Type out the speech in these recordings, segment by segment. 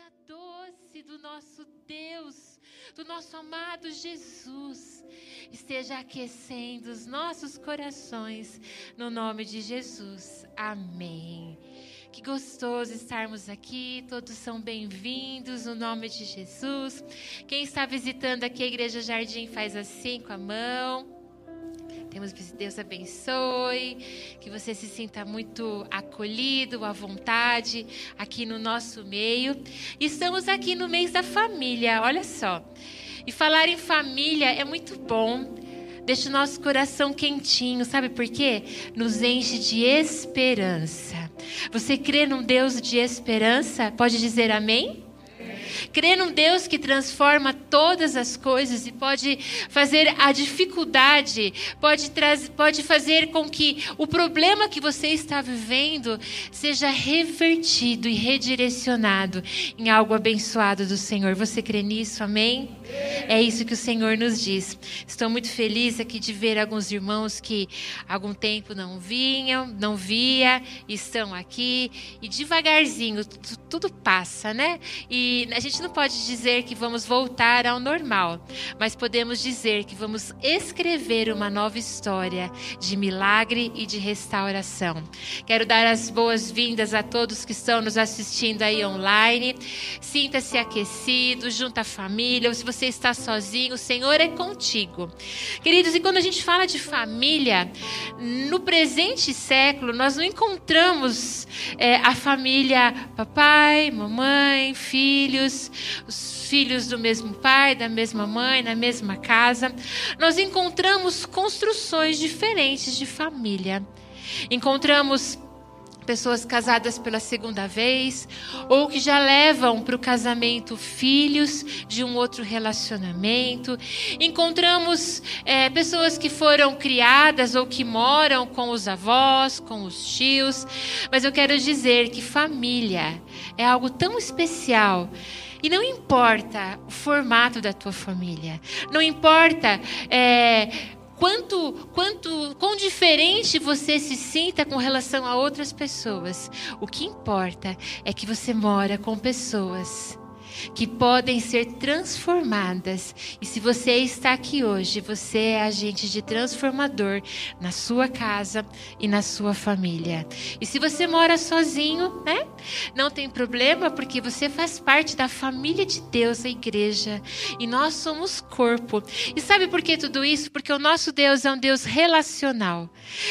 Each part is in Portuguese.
presença doce do nosso Deus, do nosso amado Jesus, esteja aquecendo os nossos corações, no nome de Jesus. Amém. Que gostoso estarmos aqui, todos são bem-vindos no nome de Jesus. Quem está visitando aqui a Igreja Jardim faz assim com a mão. Temos Deus abençoe, que você se sinta muito acolhido, à vontade aqui no nosso meio. Estamos aqui no mês da família, olha só. E falar em família é muito bom. Deixa o nosso coração quentinho, sabe por quê? Nos enche de esperança. Você crê num Deus de esperança? Pode dizer amém? Crer num Deus que transforma todas as coisas e pode fazer a dificuldade, pode, pode fazer com que o problema que você está vivendo seja revertido e redirecionado em algo abençoado do Senhor. Você crê nisso? Amém? É isso que o Senhor nos diz. Estou muito feliz aqui de ver alguns irmãos que há algum tempo não vinham, não via, estão aqui e devagarzinho tudo passa, né? E a gente não pode dizer que vamos voltar ao normal, mas podemos dizer que vamos escrever uma nova história de milagre e de restauração. Quero dar as boas-vindas a todos que estão nos assistindo aí online. Sinta-se aquecido, junto à família, ou se você está sozinho, o Senhor é contigo. Queridos, e quando a gente fala de família, no presente século, nós não encontramos é, a família papai, mamãe, filhos, os filhos do mesmo pai, da mesma mãe, na mesma casa. Nós encontramos construções diferentes de família. Encontramos pessoas casadas pela segunda vez, ou que já levam para o casamento filhos de um outro relacionamento. Encontramos é, pessoas que foram criadas ou que moram com os avós, com os tios. Mas eu quero dizer que família é algo tão especial. E não importa o formato da tua família, não importa é, quanto, quanto, quão diferente você se sinta com relação a outras pessoas. O que importa é que você mora com pessoas que podem ser transformadas. E se você está aqui hoje, você é agente de transformador na sua casa e na sua família. E se você mora sozinho, né? Não tem problema, porque você faz parte da família de Deus, a igreja. E nós somos corpo. E sabe por que tudo isso? Porque o nosso Deus é um Deus relacional.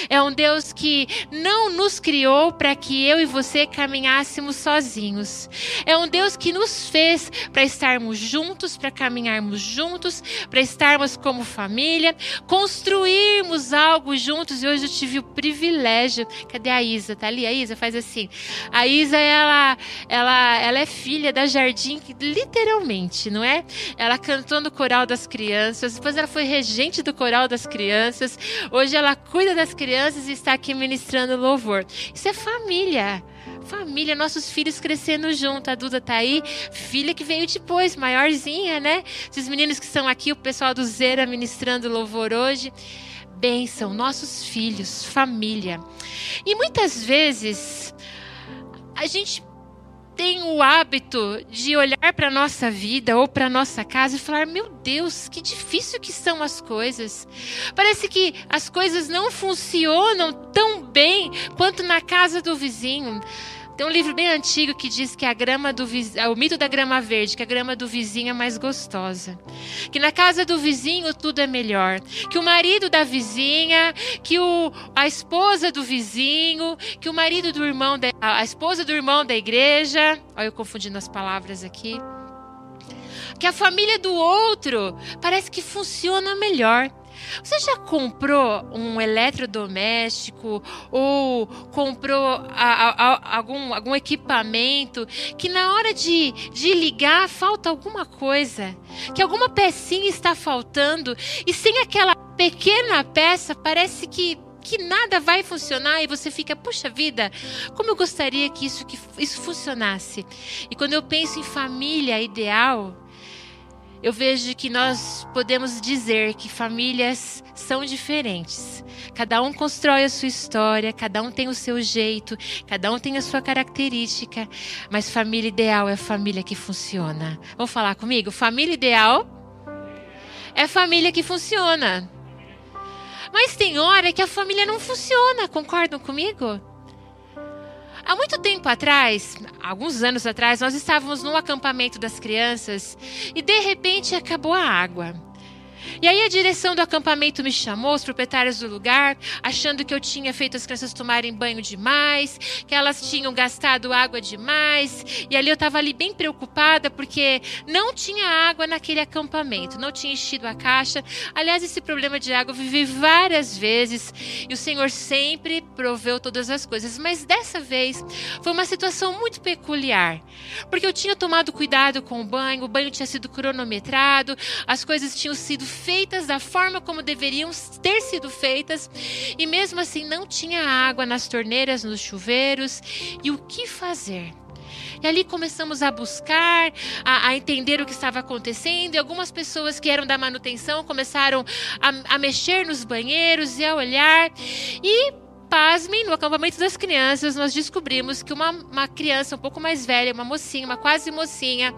É um Deus que não nos criou para que eu e você caminhássemos sozinhos. É um Deus que nos fez para estarmos juntos, para caminharmos juntos, para estarmos como família, construirmos algo juntos. E hoje eu tive o privilégio. Cadê a Isa? Tá ali? A Isa faz assim. A Isa, ela, ela, ela é filha da Jardim, literalmente, não é? Ela cantou no coral das crianças, depois ela foi regente do coral das crianças. Hoje ela cuida das crianças e está aqui ministrando louvor. Isso é família família, nossos filhos crescendo junto. A Duda tá aí, filha que veio depois, maiorzinha, né? Esses meninos que estão aqui, o pessoal do Zera ministrando louvor hoje. Bênção, nossos filhos, família. E muitas vezes a gente tem o hábito de olhar para a nossa vida ou para a nossa casa e falar: meu Deus, que difícil que são as coisas. Parece que as coisas não funcionam tão bem quanto na casa do vizinho. Tem um livro bem antigo que diz que a grama do vizinho, o mito da grama verde, que a grama do vizinho é mais gostosa. Que na casa do vizinho tudo é melhor. Que o marido da vizinha, que o, a esposa do vizinho, que o marido do irmão, da, a esposa do irmão da igreja. Olha eu confundindo as palavras aqui. Que a família do outro parece que funciona melhor. Você já comprou um eletrodoméstico ou comprou a, a, algum, algum equipamento que na hora de, de ligar falta alguma coisa? Que alguma pecinha está faltando e sem aquela pequena peça parece que que nada vai funcionar e você fica, puxa vida, como eu gostaria que isso, que isso funcionasse. E quando eu penso em família ideal, eu vejo que nós podemos dizer que famílias são diferentes. Cada um constrói a sua história, cada um tem o seu jeito, cada um tem a sua característica, mas família ideal é família que funciona. Vamos falar comigo? Família ideal é família que funciona. Mas tem hora que a família não funciona, concordam comigo? Há muito tempo atrás, alguns anos atrás, nós estávamos num acampamento das crianças e de repente acabou a água. E aí a direção do acampamento me chamou, os proprietários do lugar, achando que eu tinha feito as crianças tomarem banho demais, que elas tinham gastado água demais. E ali eu estava ali bem preocupada porque não tinha água naquele acampamento, não tinha enchido a caixa. Aliás, esse problema de água eu vivi várias vezes e o Senhor sempre proveu todas as coisas, mas dessa vez foi uma situação muito peculiar, porque eu tinha tomado cuidado com o banho, o banho tinha sido cronometrado, as coisas tinham sido feitas da forma como deveriam ter sido feitas, e mesmo assim não tinha água nas torneiras, nos chuveiros. E o que fazer? E ali começamos a buscar, a, a, entender o que estava acontecendo. E algumas pessoas que eram da manutenção começaram a, a mexer nos banheiros e a olhar. E pasmem, no acampamento das crianças, nós descobrimos que uma, uma criança um pouco mais velha, uma mocinha, uma quase mocinha,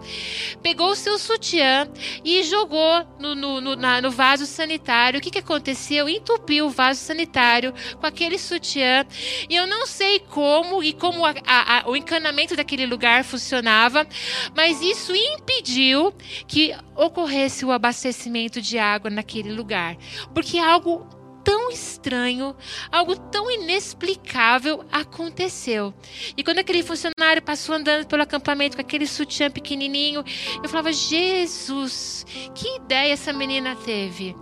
pegou o seu sutiã e jogou no, no, no, na, no vaso sanitário. O que, que aconteceu? Entupiu o vaso sanitário com aquele sutiã. E eu não sei como e como a, a, a, o encanamento daquele lugar funcionava, mas isso impediu que ocorresse o abastecimento de água naquele lugar. Porque algo tão estranho, algo tão inexplicável aconteceu. E quando aquele funcionário passou andando pelo acampamento com aquele sutiã pequenininho, eu falava: Jesus, que ideia essa menina teve?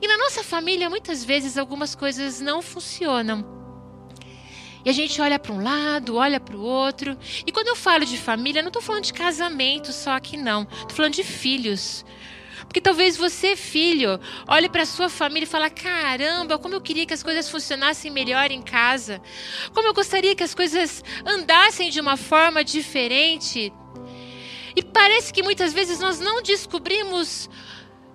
E na nossa família, muitas vezes, algumas coisas não funcionam. E a gente olha para um lado, olha para o outro. E quando eu falo de família, não estou falando de casamento só aqui, não. Estou falando de filhos. Porque talvez você, filho, olhe para sua família e fale: caramba, como eu queria que as coisas funcionassem melhor em casa. Como eu gostaria que as coisas andassem de uma forma diferente. E parece que muitas vezes nós não descobrimos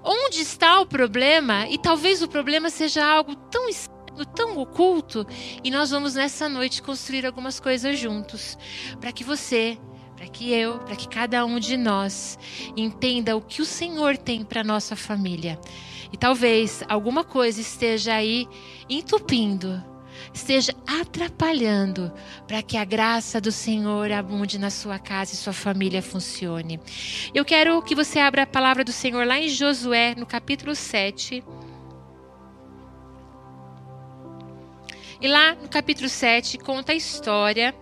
onde está o problema e talvez o problema seja algo tão tão oculto e nós vamos nessa noite construir algumas coisas juntos para que você para que eu, para que cada um de nós entenda o que o Senhor tem para nossa família. E talvez alguma coisa esteja aí entupindo, esteja atrapalhando para que a graça do Senhor abunde na sua casa e sua família funcione. Eu quero que você abra a palavra do Senhor lá em Josué, no capítulo 7. E lá no capítulo 7 conta a história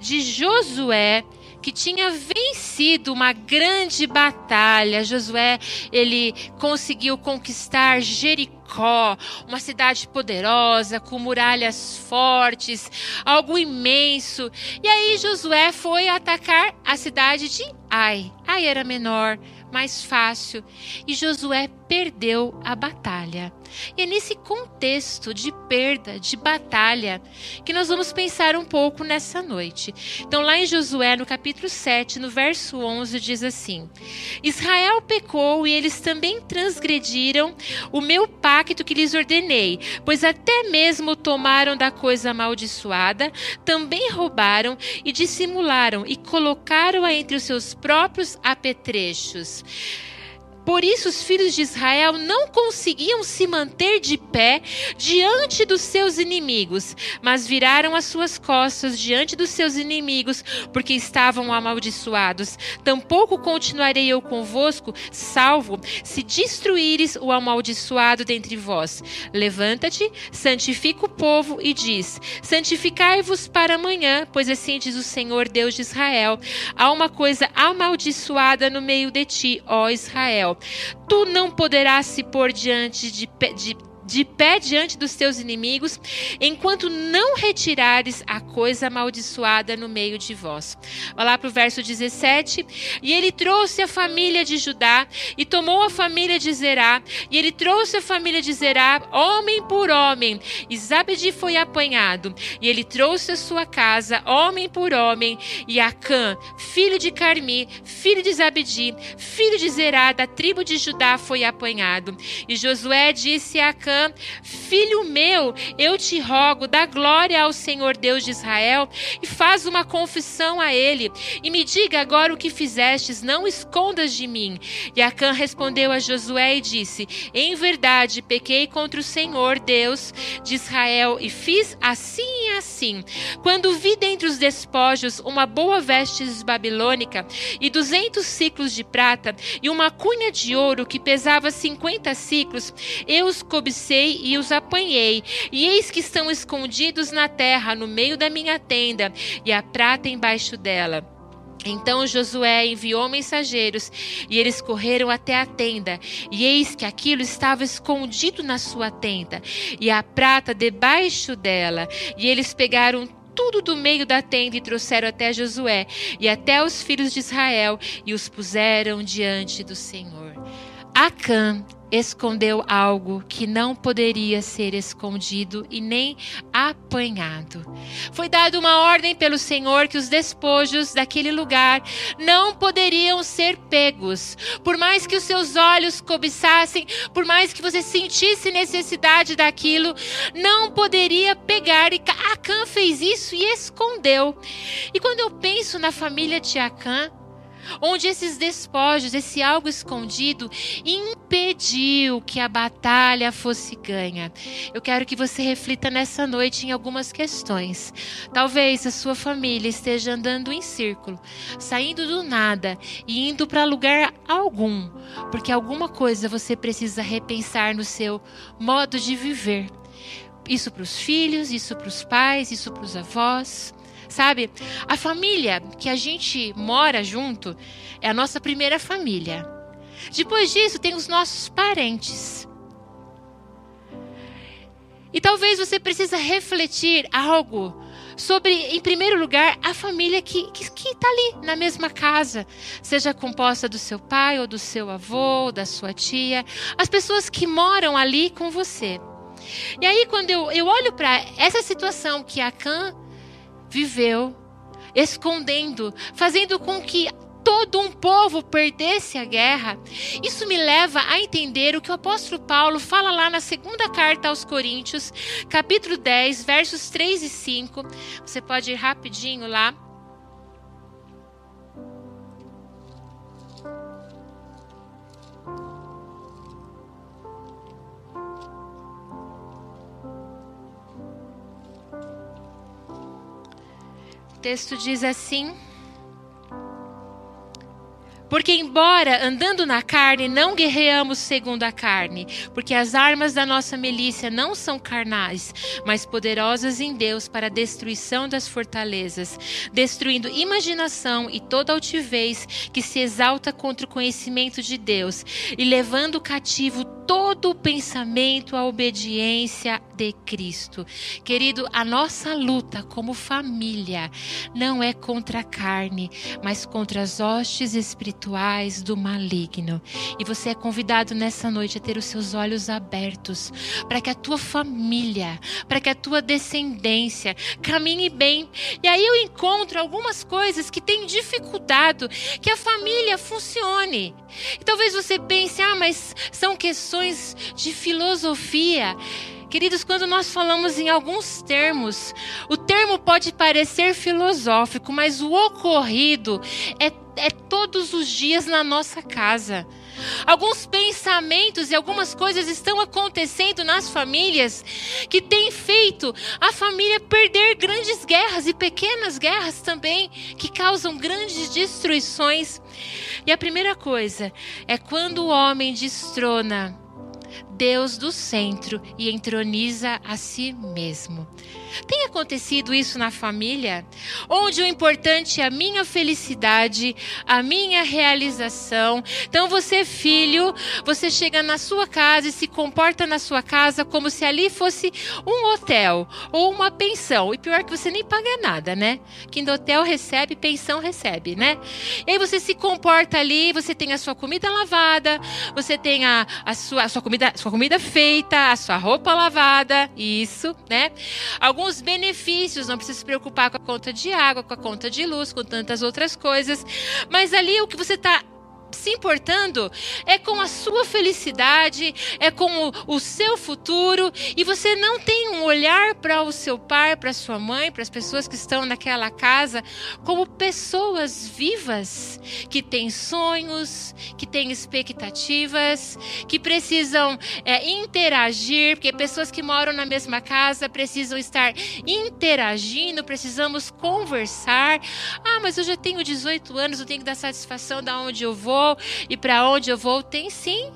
de Josué que tinha vencido uma grande batalha. Josué, ele conseguiu conquistar Jericó, uma cidade poderosa, com muralhas fortes, algo imenso. E aí Josué foi atacar a cidade de Ai. Ai era menor, mais fácil, e Josué perdeu a batalha. E é nesse contexto de perda, de batalha, que nós vamos pensar um pouco nessa noite. Então, lá em Josué, no capítulo 7, no verso 11, diz assim: Israel pecou e eles também transgrediram o meu pacto que lhes ordenei, pois até mesmo tomaram da coisa amaldiçoada, também roubaram e dissimularam e colocaram-a entre os seus próprios apetrechos. Por isso, os filhos de Israel não conseguiam se manter de pé diante dos seus inimigos, mas viraram as suas costas diante dos seus inimigos, porque estavam amaldiçoados. Tampouco continuarei eu convosco, salvo se destruíres o amaldiçoado dentre vós. Levanta-te, santifica o povo e diz: Santificai-vos para amanhã, pois assim diz o Senhor Deus de Israel: há uma coisa amaldiçoada no meio de ti, ó Israel. Tu não poderás se pôr diante de, de de pé diante dos teus inimigos, enquanto não retirares a coisa amaldiçoada no meio de vós. Vai lá para o verso 17. E ele trouxe a família de Judá e tomou a família de Zerá, e ele trouxe a família de Zerá, homem por homem. E Zabedi foi apanhado, e ele trouxe a sua casa, homem por homem, e Acã, filho de Carmi, filho de Zabedi, filho de Zerá, da tribo de Judá, foi apanhado. E Josué disse a Acã: Filho meu, eu te rogo, dá glória ao Senhor Deus de Israel e faz uma confissão a ele, e me diga agora o que fizestes, não escondas de mim. E Acã respondeu a Josué e disse: Em verdade, pequei contra o Senhor Deus de Israel e fiz assim e assim. Quando vi dentre os despojos uma boa veste babilônica e duzentos ciclos de prata e uma cunha de ouro que pesava cinquenta ciclos, eu os cobicei e os apanhei, e eis que estão escondidos na terra, no meio da minha tenda, e a prata embaixo dela. Então Josué enviou mensageiros e eles correram até a tenda, e eis que aquilo estava escondido na sua tenda, e a prata debaixo dela. E eles pegaram tudo do meio da tenda e trouxeram até Josué e até os filhos de Israel e os puseram diante do Senhor. Acã escondeu algo que não poderia ser escondido e nem apanhado. Foi dada uma ordem pelo Senhor que os despojos daquele lugar não poderiam ser pegos. Por mais que os seus olhos cobiçassem, por mais que você sentisse necessidade daquilo, não poderia pegar. E Acã fez isso e escondeu. E quando eu penso na família de Acã, onde esses despojos, esse algo escondido, impediu que a batalha fosse ganha. Eu quero que você reflita nessa noite em algumas questões. Talvez a sua família esteja andando em círculo, saindo do nada e indo para lugar algum, porque alguma coisa você precisa repensar no seu modo de viver. Isso para os filhos, isso para os pais, isso para os avós. Sabe? A família que a gente mora junto é a nossa primeira família. Depois disso, tem os nossos parentes. E talvez você precisa refletir algo sobre, em primeiro lugar, a família que está tá ali na mesma casa, seja composta do seu pai ou do seu avô, ou da sua tia, as pessoas que moram ali com você. E aí, quando eu, eu olho para essa situação que a Can viveu escondendo, fazendo com que todo um povo perdesse a guerra. Isso me leva a entender o que o apóstolo Paulo fala lá na segunda carta aos Coríntios, capítulo 10, versos 3 e 5. Você pode ir rapidinho lá. Texto diz assim: porque, embora andando na carne, não guerreamos segundo a carne, porque as armas da nossa milícia não são carnais, mas poderosas em Deus para a destruição das fortalezas, destruindo imaginação e toda altivez que se exalta contra o conhecimento de Deus, e levando cativo todo o pensamento à obediência de Cristo. Querido, a nossa luta como família não é contra a carne, mas contra as hostes espirituais do maligno. E você é convidado nessa noite a ter os seus olhos abertos para que a tua família, para que a tua descendência caminhe bem. E aí eu encontro algumas coisas que têm dificultado que a família funcione. E talvez você pense, ah, mas são questões de filosofia. Queridos, quando nós falamos em alguns termos, o termo pode parecer filosófico, mas o ocorrido é, é todos os dias na nossa casa. Alguns pensamentos e algumas coisas estão acontecendo nas famílias que têm feito a família perder grandes guerras e pequenas guerras também, que causam grandes destruições. E a primeira coisa é quando o homem destrona Deus do centro e entroniza a si mesmo. Tem acontecido isso na família? Onde o importante é a minha felicidade, a minha realização. Então, você, filho, você chega na sua casa e se comporta na sua casa como se ali fosse um hotel ou uma pensão. E pior que você nem paga nada, né? Quem do hotel recebe, pensão recebe, né? E aí você se comporta ali, você tem a sua comida lavada, você tem a, a, sua, a sua, comida, sua comida feita, a sua roupa lavada, isso, né? Alguns benefícios, não precisa se preocupar com a conta de água, com a conta de luz, com tantas outras coisas. Mas ali o que você está se importando é com a sua felicidade, é com o, o, seu futuro, e você não tem um olhar para o seu pai, para sua mãe, para as pessoas que estão naquela casa, como pessoas vivas, que têm sonhos, que têm expectativas, que precisam é, interagir, porque pessoas que moram na mesma casa precisam estar interagindo, precisamos conversar. Ah, mas eu já tenho 18 anos, eu tenho que dar satisfação da onde eu vou vou e para onde eu vou? Tem sim.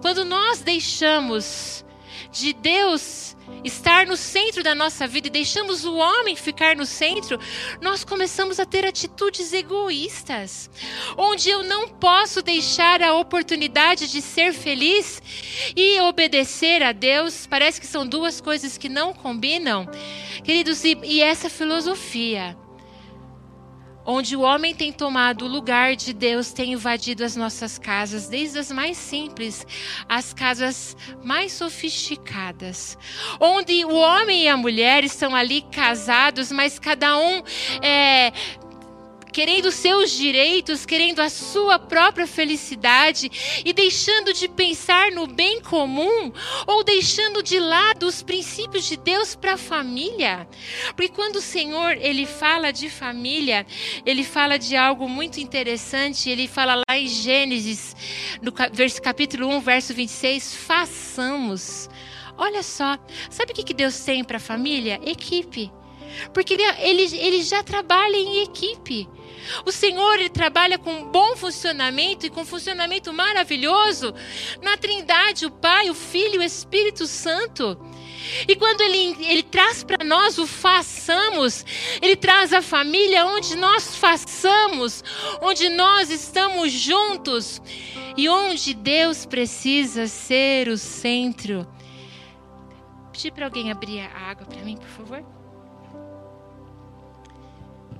Quando nós deixamos de Deus estar no centro da nossa vida e deixamos o homem ficar no centro, nós começamos a ter atitudes egoístas, onde eu não posso deixar a oportunidade de ser feliz e obedecer a Deus. Parece que são duas coisas que não combinam, queridos, e, e essa filosofia onde o homem tem tomado o lugar de Deus, tem invadido as nossas casas, desde as mais simples às casas mais sofisticadas, onde o homem e a mulher estão ali casados, mas cada um é, querendo seus direitos, querendo a sua própria felicidade e deixando de pensar no bem comum ou deixando de lado os princípios de Deus para a família. Porque quando o Senhor ele fala de família, ele fala de algo muito interessante, ele fala lá em Gênesis, no capítulo 1, verso 26, façamos. Olha só, sabe o que Deus tem para a família? Equipe. Porque ele, ele, ele já trabalha em equipe. O Senhor ele trabalha com bom funcionamento e com funcionamento maravilhoso na Trindade, o Pai, o Filho e o Espírito Santo. E quando ele, ele traz para nós o façamos, ele traz a família onde nós façamos, onde nós estamos juntos e onde Deus precisa ser o centro. Pedir para alguém abrir a água para mim, por favor.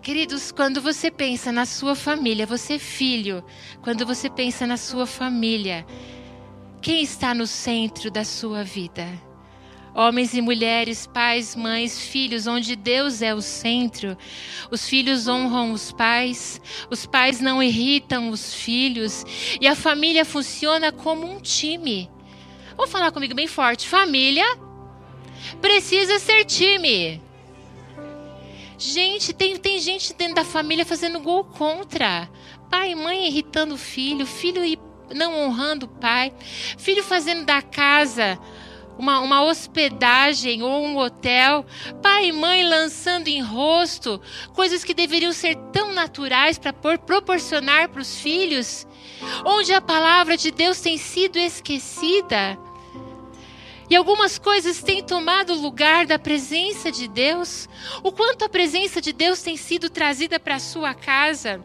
Queridos, quando você pensa na sua família, você é filho, quando você pensa na sua família, quem está no centro da sua vida? Homens e mulheres, pais, mães, filhos, onde Deus é o centro. Os filhos honram os pais, os pais não irritam os filhos, e a família funciona como um time. Vamos falar comigo bem forte: família precisa ser time. Gente, tem, tem gente dentro da família fazendo gol contra. Pai e mãe irritando o filho, filho não honrando o pai, filho fazendo da casa uma, uma hospedagem ou um hotel, pai e mãe lançando em rosto coisas que deveriam ser tão naturais para proporcionar para os filhos, onde a palavra de Deus tem sido esquecida. E algumas coisas têm tomado lugar da presença de Deus. O quanto a presença de Deus tem sido trazida para a sua casa.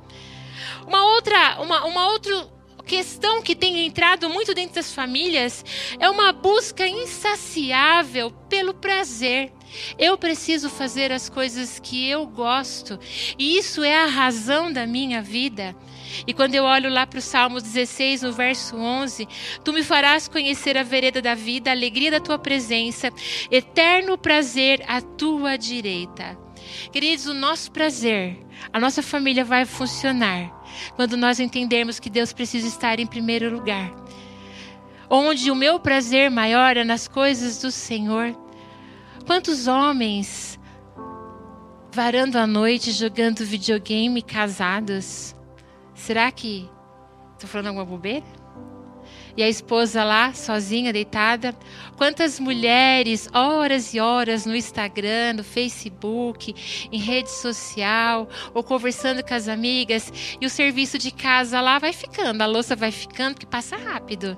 Uma outra, uma, uma outra questão que tem entrado muito dentro das famílias é uma busca insaciável pelo prazer. Eu preciso fazer as coisas que eu gosto, e isso é a razão da minha vida. E quando eu olho lá para o Salmo 16, no verso 11, tu me farás conhecer a vereda da vida, a alegria da tua presença, eterno prazer à tua direita. Queridos, o nosso prazer, a nossa família vai funcionar quando nós entendermos que Deus precisa estar em primeiro lugar. Onde o meu prazer maior é nas coisas do Senhor. Quantos homens varando a noite jogando videogame casados? Será que estou falando alguma bobeira? e a esposa lá, sozinha, deitada. Quantas mulheres, horas e horas no Instagram, no Facebook, em rede social, ou conversando com as amigas, e o serviço de casa lá vai ficando, a louça vai ficando, que passa rápido.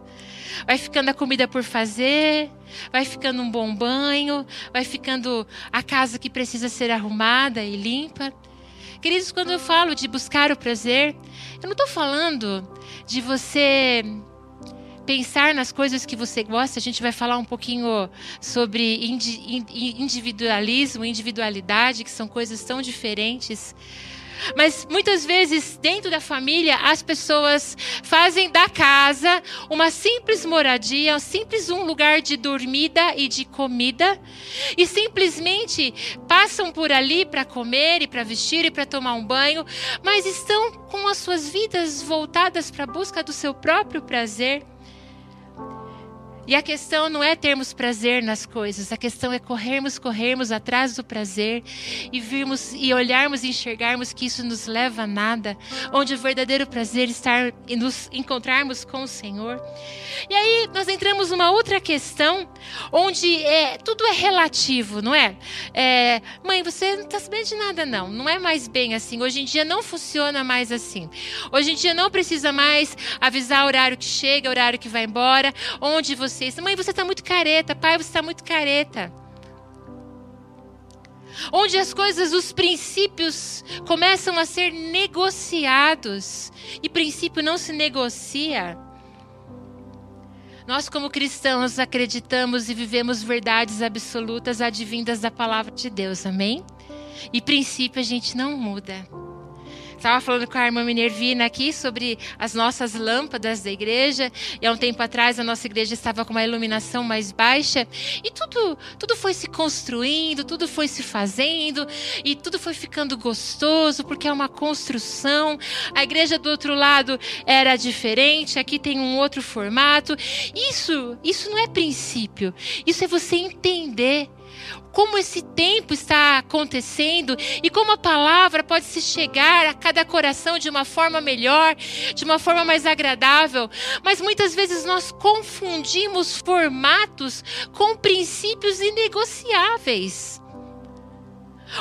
Vai ficando a comida por fazer, vai ficando um bom banho, vai ficando a casa que precisa ser arrumada e limpa. Queridos, quando eu falo de buscar o prazer, eu não estou falando de você pensar nas coisas que você gosta. A gente vai falar um pouquinho sobre individualismo, individualidade, que são coisas tão diferentes. Mas muitas vezes, dentro da família, as pessoas fazem da casa uma simples moradia, um simples um lugar de dormida e de comida, e simplesmente passam por ali para comer e para vestir e para tomar um banho, mas estão com as suas vidas voltadas para a busca do seu próprio prazer. E a questão não é termos prazer nas coisas, a questão é corrermos, corrermos atrás do prazer e virmos e olharmos e enxergarmos que isso nos leva a nada, onde o verdadeiro prazer está em nos encontrarmos com o Senhor. E aí nós entramos numa outra questão, onde é, tudo é relativo, não é? é mãe, você não está sabendo de nada, não. Não é mais bem assim. Hoje em dia não funciona mais assim. Hoje em dia não precisa mais avisar o horário que chega, o horário que vai embora, onde você vocês: Mãe, você está muito careta. Pai, você está muito careta. Onde as coisas, os princípios começam a ser negociados. E princípio não se negocia. Nós, como cristãos, acreditamos e vivemos verdades absolutas advindas da palavra de Deus, amém? E princípio a gente não muda. Estava falando com a irmã Minervina aqui sobre as nossas lâmpadas da igreja. E há um tempo atrás a nossa igreja estava com uma iluminação mais baixa. E tudo, tudo foi se construindo, tudo foi se fazendo. E tudo foi ficando gostoso, porque é uma construção. A igreja do outro lado era diferente, aqui tem um outro formato. Isso, isso não é princípio. Isso é você entender como esse tempo está acontecendo e como a palavra pode se chegar a cada coração de uma forma melhor, de uma forma mais agradável. Mas muitas vezes nós confundimos formatos com princípios inegociáveis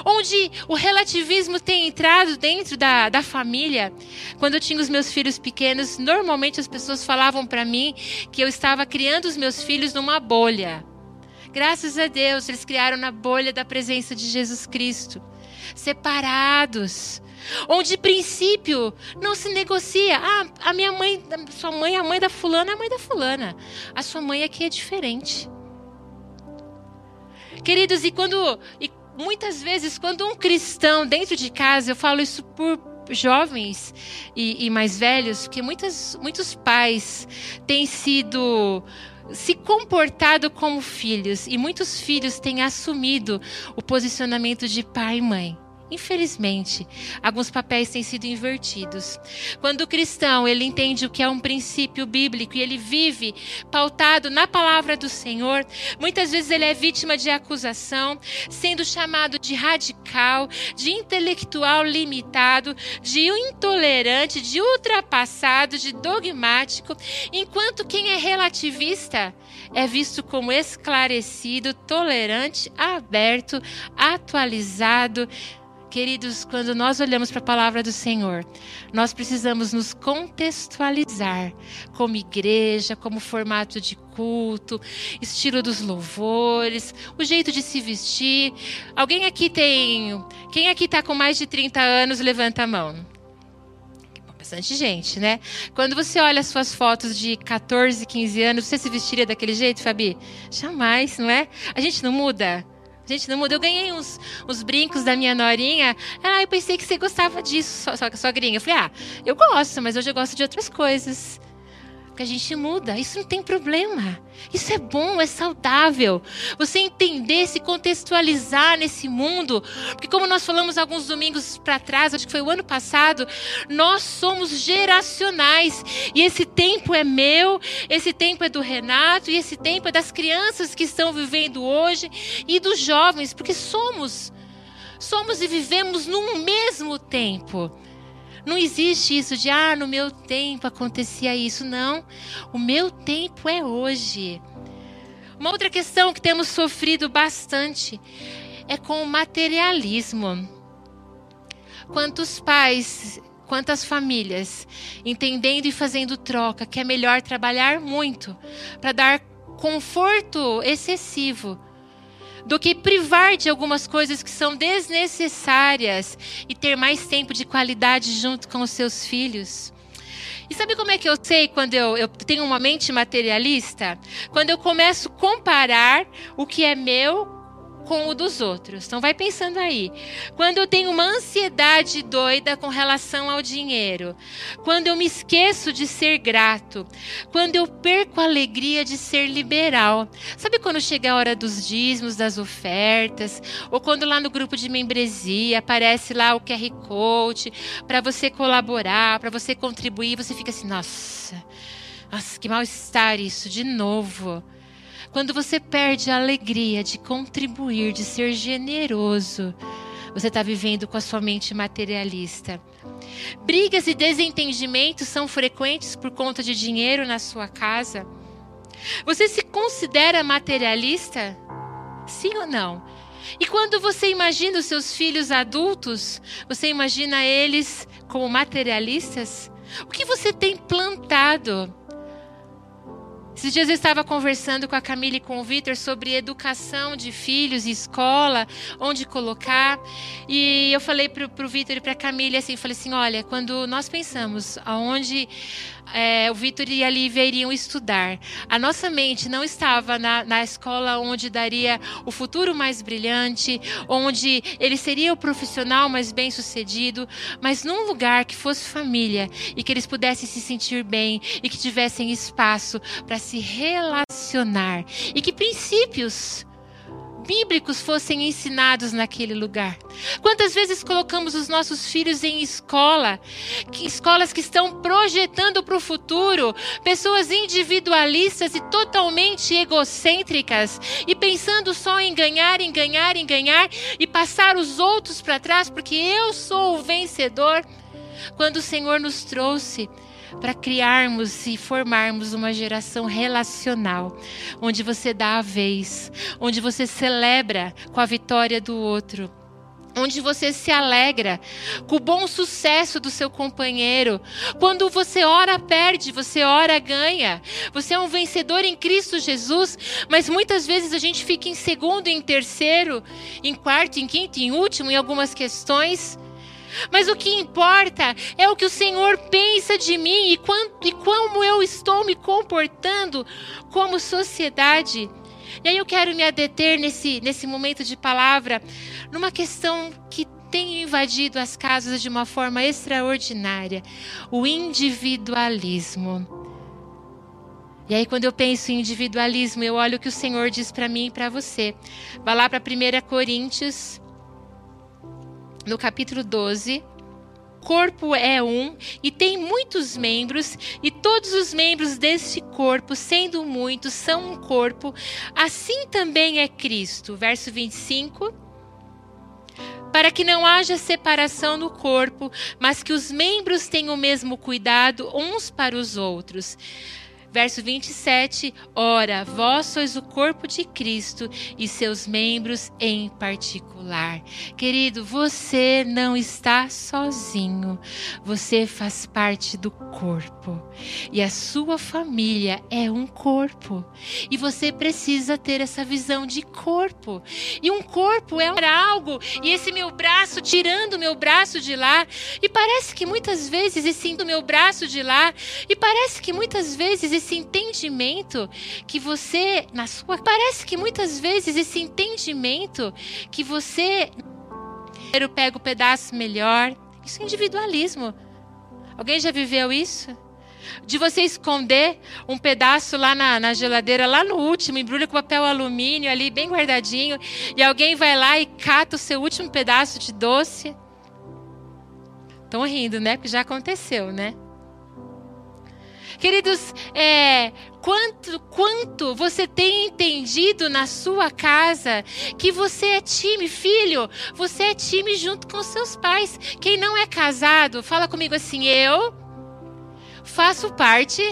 onde o relativismo tem entrado dentro da, da família. Quando eu tinha os meus filhos pequenos, normalmente as pessoas falavam para mim que eu estava criando os meus filhos numa bolha. Graças a Deus, eles criaram na bolha da presença de Jesus Cristo, separados. Onde princípio não se negocia. Ah, a minha mãe, a sua mãe, a mãe da fulana a mãe da fulana. A sua mãe aqui é diferente. Queridos, e quando e muitas vezes quando um cristão dentro de casa, eu falo isso por jovens e, e mais velhos, porque muitas, muitos pais têm sido se comportado como filhos e muitos filhos têm assumido o posicionamento de pai e mãe. Infelizmente, alguns papéis têm sido invertidos. Quando o cristão ele entende o que é um princípio bíblico e ele vive pautado na palavra do Senhor, muitas vezes ele é vítima de acusação, sendo chamado de radical, de intelectual limitado, de intolerante, de ultrapassado, de dogmático, enquanto quem é relativista é visto como esclarecido, tolerante, aberto, atualizado Queridos, quando nós olhamos para a palavra do Senhor, nós precisamos nos contextualizar como igreja, como formato de culto, estilo dos louvores, o jeito de se vestir. Alguém aqui tem. Quem aqui está com mais de 30 anos, levanta a mão. Bastante gente, né? Quando você olha as suas fotos de 14, 15 anos, você se vestiria daquele jeito, Fabi? Jamais, não é? A gente não muda. Gente, não muda. Eu ganhei uns, uns brincos da minha norinha. Ah, eu pensei que você gostava disso, só, sogrinha. Eu falei, ah, eu gosto, mas hoje eu gosto de outras coisas que a gente muda. Isso não tem problema. Isso é bom, é saudável. Você entender, se contextualizar nesse mundo. Porque, como nós falamos alguns domingos para trás, acho que foi o ano passado, nós somos geracionais. E esse tempo é meu, esse tempo é do Renato, e esse tempo é das crianças que estão vivendo hoje e dos jovens, porque somos. Somos e vivemos num mesmo tempo. Não existe isso de, ah, no meu tempo acontecia isso. Não. O meu tempo é hoje. Uma outra questão que temos sofrido bastante é com o materialismo. Quantos pais, quantas famílias, entendendo e fazendo troca, que é melhor trabalhar muito para dar conforto excessivo do que privar de algumas coisas que são desnecessárias e ter mais tempo de qualidade junto com os seus filhos. E sabe como é que eu sei quando eu, eu tenho uma mente materialista? Quando eu começo a comparar o que é meu com o dos outros. Então vai pensando aí. Quando eu tenho uma ansiedade doida com relação ao dinheiro, quando eu me esqueço de ser grato, quando eu perco a alegria de ser liberal. Sabe quando chega a hora dos dízimos, das ofertas, ou quando lá no grupo de membresia aparece lá o QR Code para você colaborar, para você contribuir, você fica assim, nossa, nossa, que mal-estar isso de novo. Quando você perde a alegria de contribuir, de ser generoso, você está vivendo com a sua mente materialista. Brigas e desentendimentos são frequentes por conta de dinheiro na sua casa. Você se considera materialista? Sim ou não? E quando você imagina os seus filhos adultos, você imagina eles como materialistas? O que você tem plantado? Esses dias eu estava conversando com a Camila e com o Vitor sobre educação de filhos e escola, onde colocar. E eu falei para o Vitor e para a Camila assim, falei assim, olha, quando nós pensamos aonde é, o Vitor e a Lívia iriam estudar, a nossa mente não estava na, na escola onde daria o futuro mais brilhante, onde ele seria o profissional mais bem sucedido, mas num lugar que fosse família e que eles pudessem se sentir bem e que tivessem espaço para se relacionar e que princípios bíblicos fossem ensinados naquele lugar. Quantas vezes colocamos os nossos filhos em escola, que, escolas que estão projetando para o futuro, pessoas individualistas e totalmente egocêntricas e pensando só em ganhar, em ganhar, em ganhar e passar os outros para trás porque eu sou o vencedor. Quando o Senhor nos trouxe para criarmos e formarmos uma geração relacional, onde você dá a vez, onde você celebra com a vitória do outro onde você se alegra com o bom sucesso do seu companheiro. Quando você ora, perde, você ora, ganha. Você é um vencedor em Cristo Jesus, mas muitas vezes a gente fica em segundo, em terceiro, em quarto, em quinto, em último em algumas questões. Mas o que importa é o que o Senhor pensa de mim e, quanto, e como eu estou me comportando como sociedade. E aí eu quero me adeter nesse, nesse momento de palavra numa questão que tem invadido as casas de uma forma extraordinária: o individualismo. E aí, quando eu penso em individualismo, eu olho o que o Senhor diz para mim e para você. Vai lá para 1 Coríntios no capítulo 12, corpo é um e tem muitos membros, e todos os membros deste corpo, sendo muitos, são um corpo, assim também é Cristo. Verso 25. Para que não haja separação no corpo, mas que os membros tenham o mesmo cuidado uns para os outros. Verso 27, ora, vós sois o corpo de Cristo e seus membros em particular. Querido, você não está sozinho. Você faz parte do corpo. E a sua família é um corpo. E você precisa ter essa visão de corpo. E um corpo é algo, e esse meu braço tirando meu braço de lá, e parece que muitas vezes esse do meu braço de lá, e parece que muitas vezes esse esse entendimento que você, na sua. Parece que muitas vezes esse entendimento que você. Eu pego o pedaço melhor. Isso é individualismo. Alguém já viveu isso? De você esconder um pedaço lá na, na, geladeira, lá no último, embrulha com papel alumínio ali, bem guardadinho, e alguém vai lá e cata o seu último pedaço de doce. Estão rindo, né? Porque já aconteceu, né? Queridos, é, quanto, quanto você tem entendido na sua casa que você é time, filho, você é time junto com seus pais. Quem não é casado, fala comigo assim: eu faço parte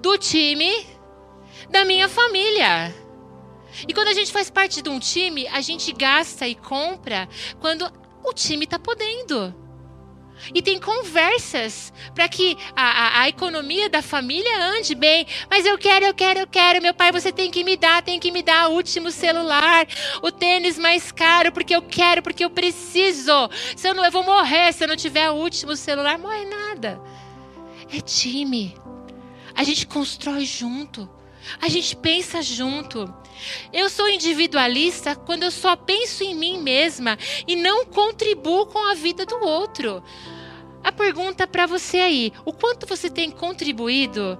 do time da minha família. E quando a gente faz parte de um time, a gente gasta e compra quando o time está podendo. E tem conversas para que a, a, a, economia da família ande bem. Mas eu quero, eu quero, eu quero. Meu pai, você tem que me dar, tem que me dar o último celular, o tênis mais caro, porque eu quero, porque eu preciso. Se eu não, eu vou morrer se eu não tiver o último celular. Morre nada. É time. A gente constrói junto. A gente pensa junto. Eu sou individualista quando eu só penso em mim mesma e não contribuo com a vida do outro. A pergunta para você aí: o quanto você tem contribuído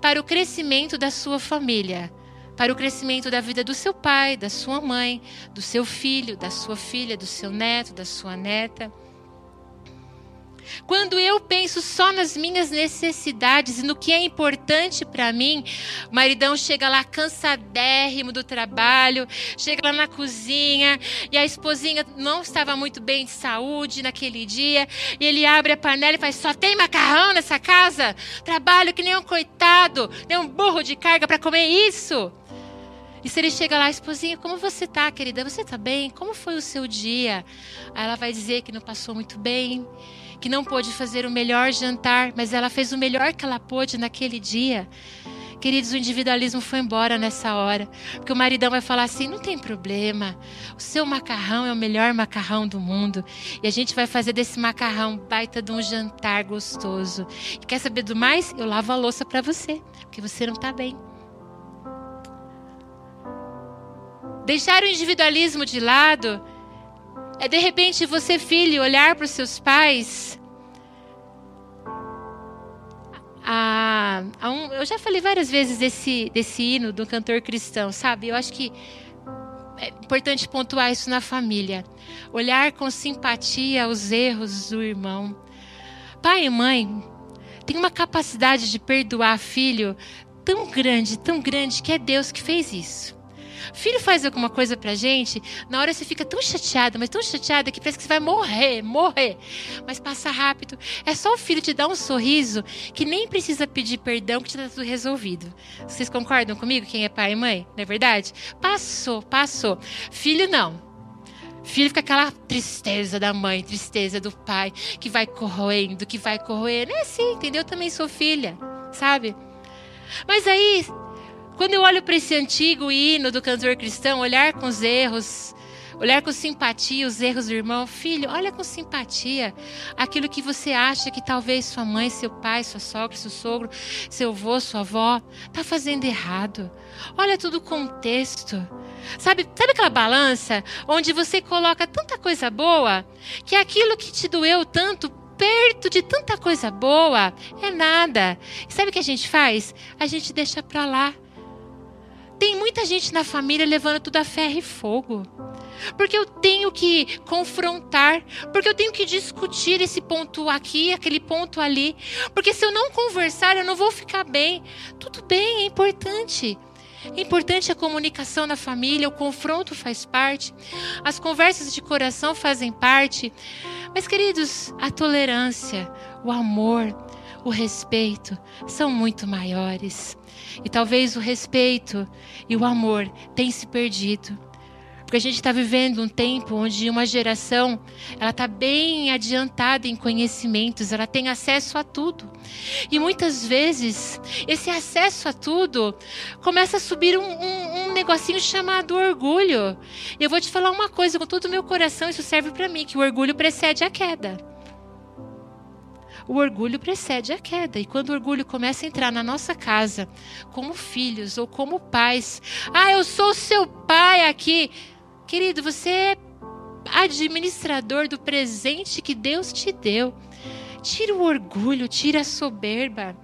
para o crescimento da sua família? Para o crescimento da vida do seu pai, da sua mãe, do seu filho, da sua filha, do seu neto, da sua neta? Quando eu penso só nas minhas necessidades e no que é importante para mim, o maridão chega lá cansadérrimo do trabalho, chega lá na cozinha e a esposinha não estava muito bem de saúde naquele dia, e ele abre a panela e faz: só tem macarrão nessa casa? Trabalho que nem um coitado, nem um burro de carga para comer isso. E se ele chega lá, esposinha, como você tá, querida? Você tá bem? Como foi o seu dia? Aí ela vai dizer que não passou muito bem, que não pôde fazer o melhor jantar, mas ela fez o melhor que ela pôde naquele dia. Queridos, o individualismo foi embora nessa hora. Porque o maridão vai falar assim: não tem problema, o seu macarrão é o melhor macarrão do mundo. E a gente vai fazer desse macarrão baita de um jantar gostoso. E quer saber do mais? Eu lavo a louça para você, porque você não está bem. Deixar o individualismo de lado é de repente você, filho, olhar para os seus pais. Ah, um, eu já falei várias vezes desse, desse hino do cantor cristão, sabe? Eu acho que é importante pontuar isso na família. Olhar com simpatia os erros do irmão. Pai e mãe têm uma capacidade de perdoar filho tão grande, tão grande, que é Deus que fez isso. Filho faz alguma coisa pra gente, na hora você fica tão chateada, mas tão chateada que parece que você vai morrer, morrer. Mas passa rápido. É só o filho te dar um sorriso que nem precisa pedir perdão que já tá tudo resolvido. Vocês concordam comigo, quem é pai e mãe? Não é verdade? Passou, passou. Filho não. Filho fica aquela tristeza da mãe, tristeza do pai, que vai corroendo, que vai corroendo. É assim, entendeu? Eu também sou filha, sabe? Mas aí quando eu olho para esse antigo hino do cantor cristão, olhar com os erros, olhar com simpatia os erros do irmão, filho, olha com simpatia aquilo que você acha que talvez sua mãe, seu pai, sua sogra, seu sogro, seu avô, sua avó está fazendo errado. Olha tudo o contexto. Sabe, sabe aquela balança onde você coloca tanta coisa boa que aquilo que te doeu tanto perto de tanta coisa boa é nada. E sabe o que a gente faz? A gente deixa para lá. Tem muita gente na família levando tudo a ferro e fogo. Porque eu tenho que confrontar, porque eu tenho que discutir esse ponto aqui, aquele ponto ali. Porque se eu não conversar, eu não vou ficar bem. Tudo bem, é importante. É importante a comunicação na família, o confronto faz parte, as conversas de coração fazem parte. Mas, queridos, a tolerância, o amor, o respeito são muito maiores. E talvez o respeito e o amor tenham se perdido. Porque a gente está vivendo um tempo onde uma geração ela está bem adiantada em conhecimentos, ela tem acesso a tudo. E muitas vezes esse acesso a tudo começa a subir um, um, um negocinho chamado orgulho. E eu vou te falar uma coisa com todo o meu coração, isso serve para mim, que o orgulho precede a queda o orgulho precede a queda. E quando o orgulho começa a entrar na nossa casa, como filhos ou como pais, ah, eu sou seu pai aqui. Querido, você é administrador do presente que Deus te deu. Tira o orgulho, tira a soberba.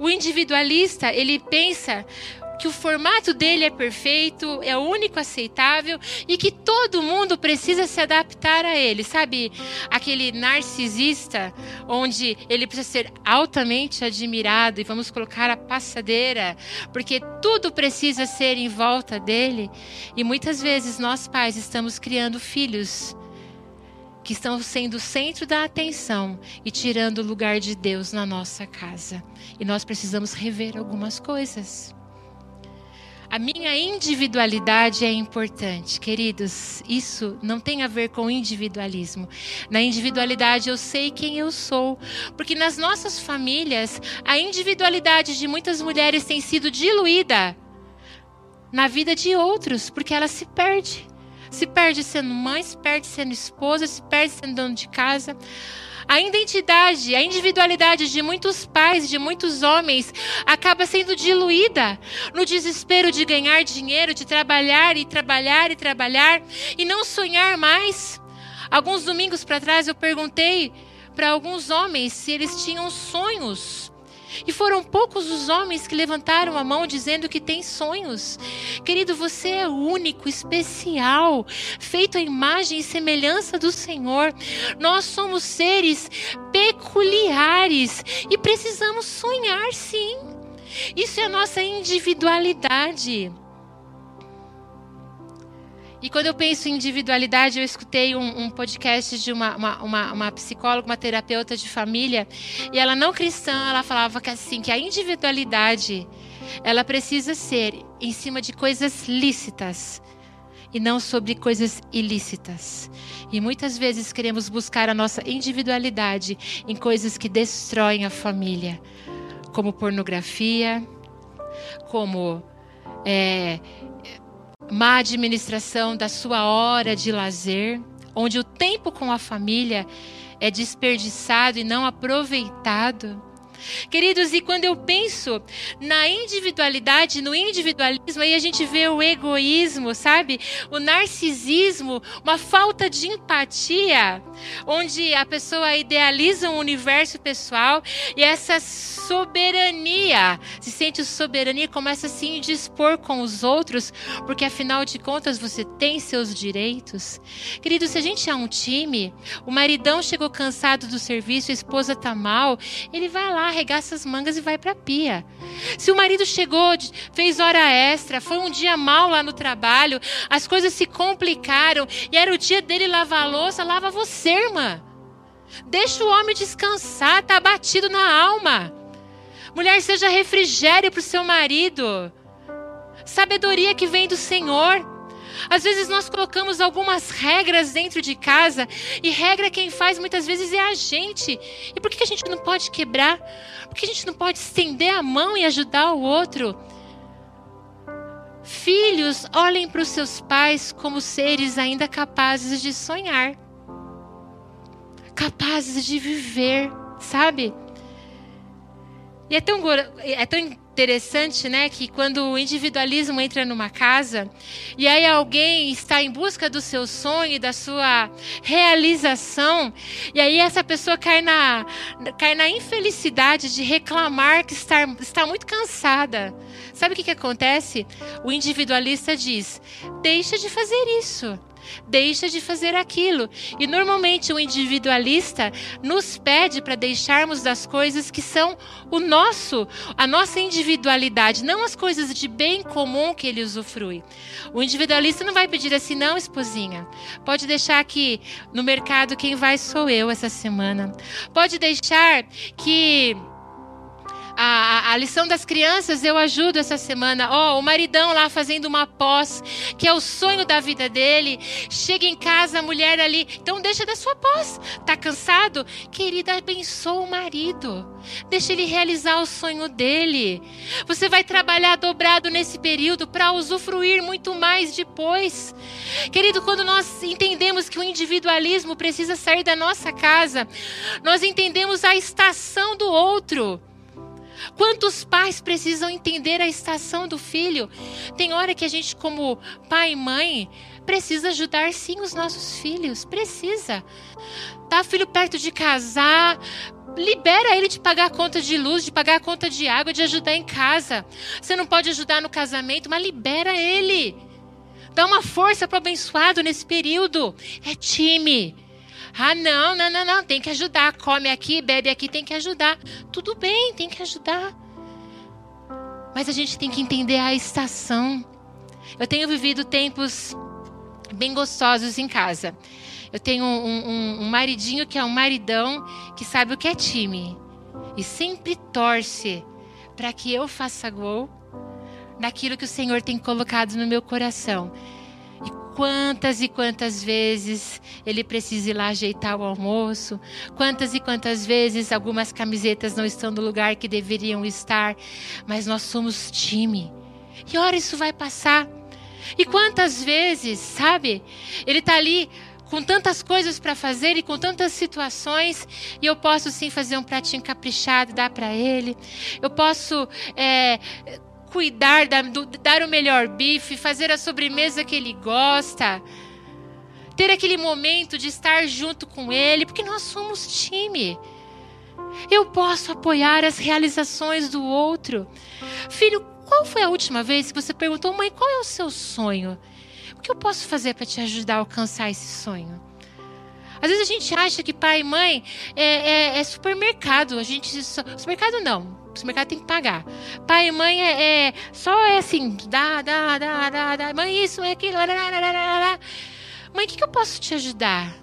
O individualista, ele pensa que o formato dele é perfeito, é o único aceitável e que todo mundo precisa se adaptar a ele. Sabe, aquele narcisista onde ele precisa ser altamente admirado e vamos colocar a passadeira, porque tudo precisa ser em volta dele. E muitas vezes nós pais estamos criando filhos que estão sendo o centro da atenção e tirando o lugar de Deus na nossa casa. E nós precisamos rever algumas coisas. A minha individualidade é importante, queridos. Isso não tem a ver com individualismo. Na individualidade eu sei quem eu sou, porque nas nossas famílias a individualidade de muitas mulheres tem sido diluída na vida de outros, porque ela se perde. Se perde sendo mãe, se perde sendo esposa, se perde sendo dono de casa. A identidade, a individualidade de muitos pais, de muitos homens, acaba sendo diluída no desespero de ganhar dinheiro, de trabalhar e trabalhar e trabalhar e não sonhar mais. Alguns domingos para trás eu perguntei para alguns homens se eles tinham sonhos. E foram poucos os homens que levantaram a mão dizendo que têm sonhos. Querido, você é único, especial, feito à imagem e semelhança do Senhor. Nós somos seres peculiares e precisamos sonhar sim. Isso é a nossa individualidade. E quando eu penso em individualidade, eu escutei um, um podcast de uma, uma, uma, uma, psicóloga, uma terapeuta de família, e ela não cristã, ela falava que assim, que a individualidade, ela precisa ser em cima de coisas lícitas e não sobre coisas ilícitas. E muitas vezes queremos buscar a nossa individualidade em coisas que destroem a família, como pornografia, como é, má administração da sua hora de lazer, onde o tempo com a família é desperdiçado e não aproveitado. Queridos, e quando eu penso na individualidade, no individualismo, aí a gente vê o egoísmo, sabe? O narcisismo, uma falta de empatia, onde a pessoa idealiza um universo pessoal e essa soberania, se sente soberania, começa a se indispor com os outros, porque afinal de contas você tem seus direitos. Queridos, se a gente é um time, o maridão chegou cansado do serviço, a esposa tá mal, ele vai lá arregaça as mangas e vai para a pia. Se o marido chegou, fez hora extra, foi um dia mal lá no trabalho, as coisas se complicaram e era o dia dele lavar a louça, lava você, irmã. Deixa o homem descansar, tá batido na alma. Mulher, seja refrigério para o seu marido. Sabedoria que vem do Senhor. Às vezes nós colocamos algumas regras dentro de casa e regra quem faz muitas vezes é a gente. E por que a gente não pode quebrar? Por que a gente não pode estender a mão e ajudar o outro? Filhos, olhem para os seus pais como seres ainda capazes de sonhar, capazes de viver, sabe? E é tão, é tão interessante, né, que quando o individualismo entra numa casa e aí alguém está em busca do seu sonho, da sua realização, e aí essa pessoa cai na, cai na infelicidade de reclamar que está, está muito cansada. Sabe o que, que acontece? O individualista diz: deixa de fazer isso deixa de fazer aquilo. E normalmente o individualista nos pede para deixarmos das coisas que são o nosso, a nossa individualidade, não as coisas de bem comum que ele usufrui. O individualista não vai pedir assim, não, esposinha. Pode deixar aqui no mercado quem vai sou eu essa semana. Pode deixar que a, a, lição das crianças eu ajudo essa semana. Ó, oh, o maridão lá fazendo uma pós, que é o sonho da vida dele. Chega em casa, a mulher ali. Então deixa da sua pós. Tá cansado? Querida, abençoa o marido. Deixa ele realizar o sonho dele. Você vai trabalhar dobrado nesse período para usufruir muito mais depois. Querido, quando nós entendemos que o individualismo precisa sair da nossa casa, nós entendemos a estação do outro. Quantos pais precisam entender a estação do filho? Tem hora que a gente, como pai e mãe, precisa ajudar sim os nossos filhos. Precisa. Tá filho perto de casar, libera ele de pagar a conta de luz, de pagar a conta de água, de ajudar em casa. Você não pode ajudar no casamento, mas libera ele. Dá uma força para o abençoado nesse período. É time. Ah, não, não, não, não, tem que ajudar. Come aqui, bebe aqui, tem que ajudar. Tudo bem, tem que ajudar. Mas a gente tem que entender a estação. Eu tenho vivido tempos bem gostosos em casa. Eu tenho um, um, um maridinho que é um maridão que sabe o que é time e sempre torce para que eu faça gol naquilo que o Senhor tem colocado no meu coração. E quantas e quantas vezes ele precisa ir lá ajeitar o almoço, quantas e quantas vezes algumas camisetas não estão no lugar que deveriam estar, mas nós somos time. E ora isso vai passar. E quantas vezes, sabe? Ele está ali com tantas coisas para fazer e com tantas situações, e eu posso sim fazer um pratinho caprichado, dar para ele. Eu posso é, cuidar, dar, do, dar o melhor bife, fazer a sobremesa que ele gosta, ter aquele momento de estar junto com ele, porque nós somos time. Eu posso apoiar as realizações do outro. Filho, qual foi a última vez que você perguntou, mãe, qual é o seu sonho? O que eu posso fazer para te ajudar a alcançar esse sonho? Às vezes a gente acha que pai e mãe é, é, é supermercado. A gente supermercado não. Supermercado tem que pagar. Pai e mãe é, é só é assim, dá, dá, dá, dá, dá. Mãe isso, é aquilo. Mãe, o que, que eu posso te ajudar?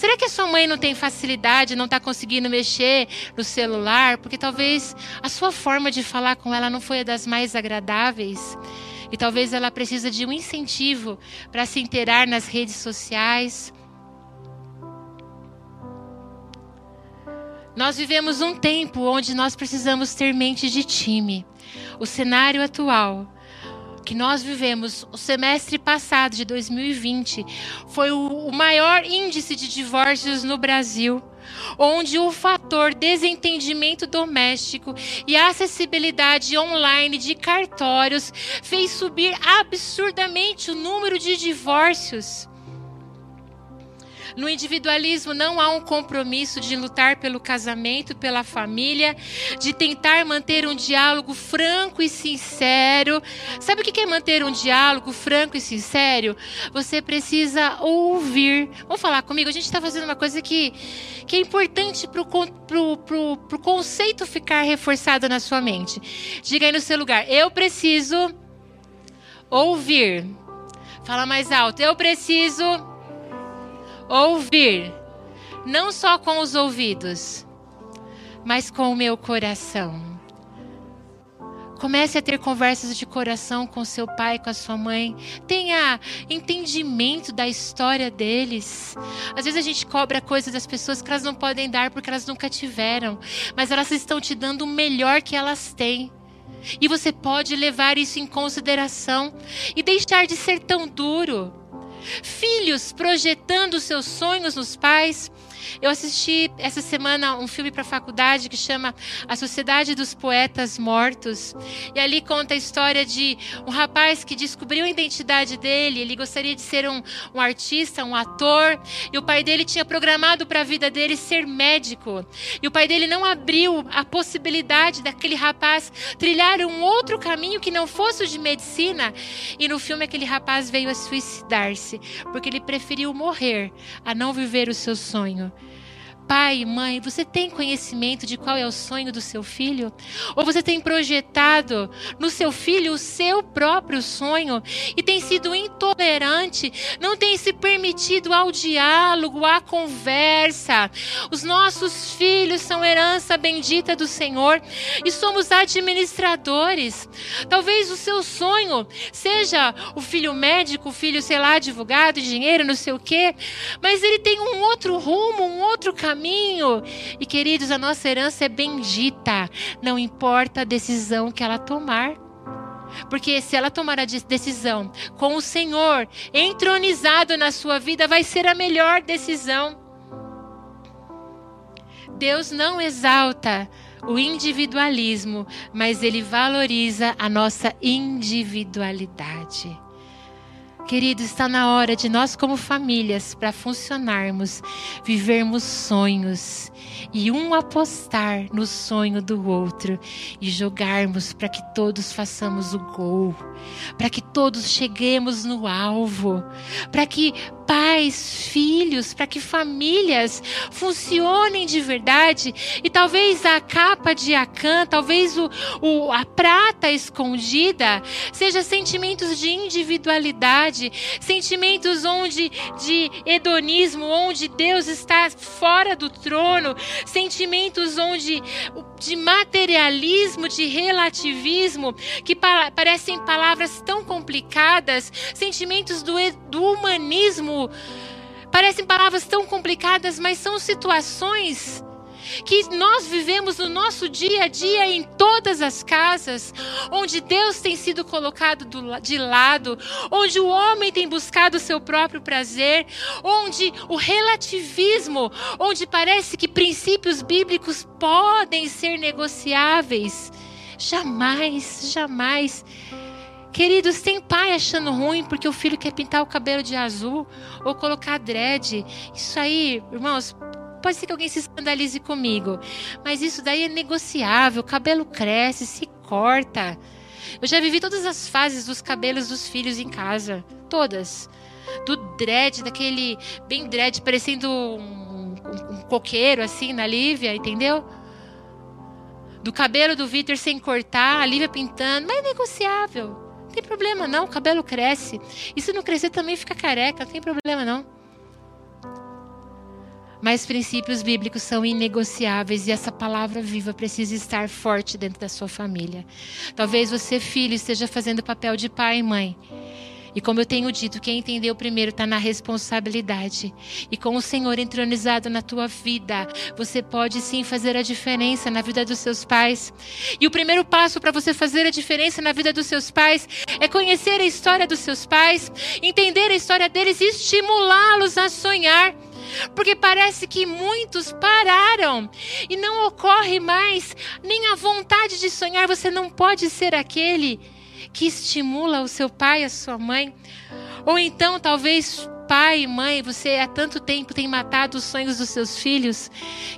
Será que a sua mãe não tem facilidade, não está conseguindo mexer no celular? Porque talvez a sua forma de falar com ela não foi a das mais agradáveis. E talvez ela precisa de um incentivo para se inteirar nas redes sociais. Nós vivemos um tempo onde nós precisamos ter mente de time. O cenário atual que nós vivemos, o semestre passado de 2020, foi o maior índice de divórcios no Brasil onde o fator desentendimento doméstico e acessibilidade online de cartórios fez subir absurdamente o número de divórcios. No individualismo não há um compromisso de lutar pelo casamento, pela família, de tentar manter um diálogo franco e sincero. Sabe o que é manter um diálogo franco e sincero? Você precisa ouvir. Vamos falar comigo? A gente está fazendo uma coisa que, que é importante para o conceito ficar reforçado na sua mente. Diga aí no seu lugar: eu preciso ouvir. Fala mais alto. Eu preciso ouvir, não só com os ouvidos, mas com o meu coração. Comece a ter conversas de coração com seu pai, com a sua mãe. Tenha entendimento da história deles. Às vezes a gente cobra coisas das pessoas que elas não podem dar porque elas nunca tiveram, mas elas estão te dando o melhor que elas têm. E você pode levar isso em consideração e deixar de ser tão duro. Filhos projetando seus sonhos nos pais, eu assisti essa semana um filme para a faculdade que chama A Sociedade dos Poetas Mortos. E ali conta a história de um rapaz que descobriu a identidade dele. Ele gostaria de ser um, um artista, um ator. E o pai dele tinha programado para a vida dele ser médico. E o pai dele não abriu a possibilidade daquele rapaz trilhar um outro caminho que não fosse o de medicina. E no filme, aquele rapaz veio a suicidar-se porque ele preferiu morrer a não viver o seu sonho. Pai, mãe, você tem conhecimento de qual é o sonho do seu filho? Ou você tem projetado no seu filho o seu próprio sonho e tem sido intolerante, não tem se permitido ao diálogo, à conversa? Os nossos filhos são herança bendita do Senhor e somos administradores. Talvez o seu sonho seja o filho médico, o filho, sei lá, advogado, dinheiro, não sei o quê, mas ele tem um outro rumo, um outro caminho caminho. E queridos, a nossa herança é bendita, não importa a decisão que ela tomar. Porque se ela tomar a decisão com o Senhor entronizado na sua vida, vai ser a melhor decisão. Deus não exalta o individualismo, mas ele valoriza a nossa individualidade. Querido, está na hora de nós, como famílias, para funcionarmos, vivermos sonhos e um apostar no sonho do outro e jogarmos para que todos façamos o gol, para que todos cheguemos no alvo, para que pais, filhos, para que famílias funcionem de verdade. E talvez a capa de Acã, talvez o, o, a prata escondida, seja sentimentos de individualidade, sentimentos onde de hedonismo, onde Deus está fora do trono, sentimentos onde de materialismo, de relativismo, que pa parecem palavras tão complicadas, sentimentos do, do humanismo, parecem palavras tão complicadas, mas são situações que nós vivemos no nosso dia a dia em todas as casas, onde Deus tem sido colocado de lado, onde o homem tem buscado o seu próprio prazer, onde o relativismo, onde parece que princípios bíblicos podem ser negociáveis. Jamais, jamais. Queridos, tem pai achando ruim porque o filho quer pintar o cabelo de azul ou colocar dread. Isso aí, irmãos, Pode ser que alguém se escandalize comigo, mas isso daí é negociável. O cabelo cresce, se corta. Eu já vivi todas as fases dos cabelos dos filhos em casa, todas. Do dread, daquele bem dread, parecendo um, um, um coqueiro assim na Lívia, entendeu? Do cabelo do Vitor sem cortar, a Lívia pintando, mas é negociável. Não tem problema não, o cabelo cresce. E se não crescer também fica careca, não tem problema não. Mas princípios bíblicos são inegociáveis e essa palavra viva precisa estar forte dentro da sua família. Talvez você, filho, esteja fazendo papel de pai e mãe. E como eu tenho dito, quem entendeu primeiro está na responsabilidade. E com o Senhor entronizado na tua vida, você pode sim fazer a diferença na vida dos seus pais. E o primeiro passo para você fazer a diferença na vida dos seus pais é conhecer a história dos seus pais, entender a história deles e estimulá-los a sonhar. Porque parece que muitos pararam e não ocorre mais nem a vontade de sonhar. Você não pode ser aquele que estimula o seu pai, a sua mãe. Ou então, talvez pai e mãe, você há tanto tempo tem matado os sonhos dos seus filhos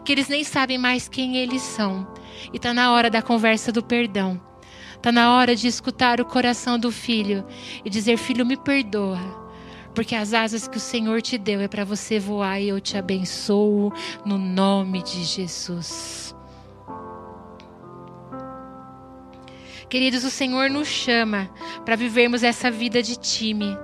que eles nem sabem mais quem eles são. E está na hora da conversa do perdão. Está na hora de escutar o coração do filho e dizer: Filho, me perdoa porque as asas que o Senhor te deu é para você voar e eu te abençoo no nome de Jesus. Queridos, o Senhor nos chama para vivermos essa vida de time.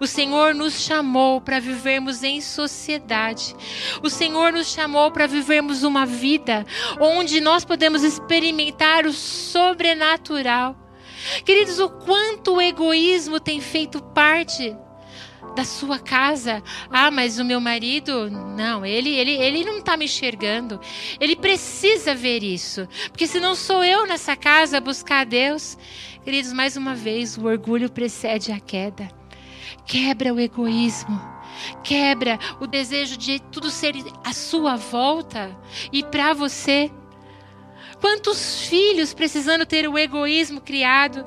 O Senhor nos chamou para vivermos em sociedade. O Senhor nos chamou para vivermos uma vida onde nós podemos experimentar o sobrenatural. Queridos, o quanto o egoísmo tem feito parte da sua casa. Ah, mas o meu marido, não, ele ele ele não está me enxergando. Ele precisa ver isso, porque se não sou eu nessa casa buscar a Deus, queridos, mais uma vez o orgulho precede a queda. Quebra o egoísmo. Quebra o desejo de tudo ser à sua volta e para você. Quantos filhos precisando ter o egoísmo criado?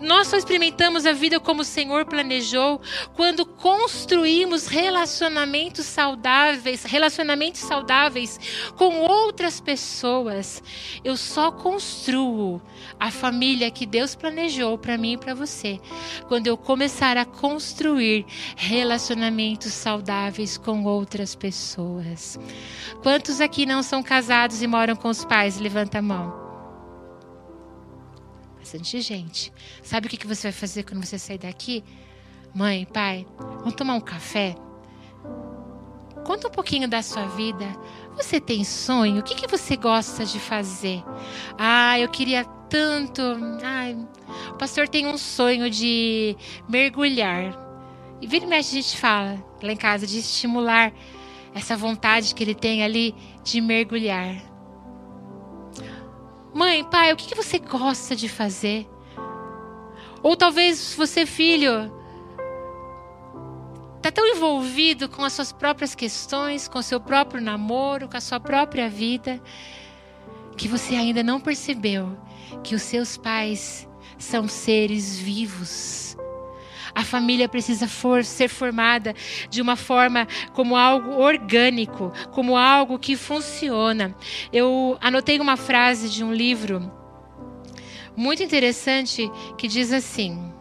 Nós só experimentamos a vida como o Senhor planejou quando construímos relacionamentos saudáveis, relacionamentos saudáveis com outras pessoas. Eu só construo a família que Deus planejou para mim e para você quando eu começar a construir relacionamentos saudáveis com outras pessoas. Quantos aqui não são casados e moram com os pais? Levanta a mão. Bastante gente. Sabe o que você vai fazer quando você sair daqui? Mãe, pai, vamos tomar um café? Conta um pouquinho da sua vida. Você tem sonho? O que, que você gosta de fazer? Ah, eu queria tanto. Ai, o pastor tem um sonho de mergulhar. E vira e mexe a gente fala lá em casa de estimular essa vontade que ele tem ali de mergulhar. Mãe, pai, o que você gosta de fazer? Ou talvez você, filho, está tão envolvido com as suas próprias questões, com o seu próprio namoro, com a sua própria vida, que você ainda não percebeu que os seus pais são seres vivos A família precisa for, ser formada de uma forma como algo orgânico, como algo que funciona. Eu anotei uma frase de um livro muito interessante que diz assim: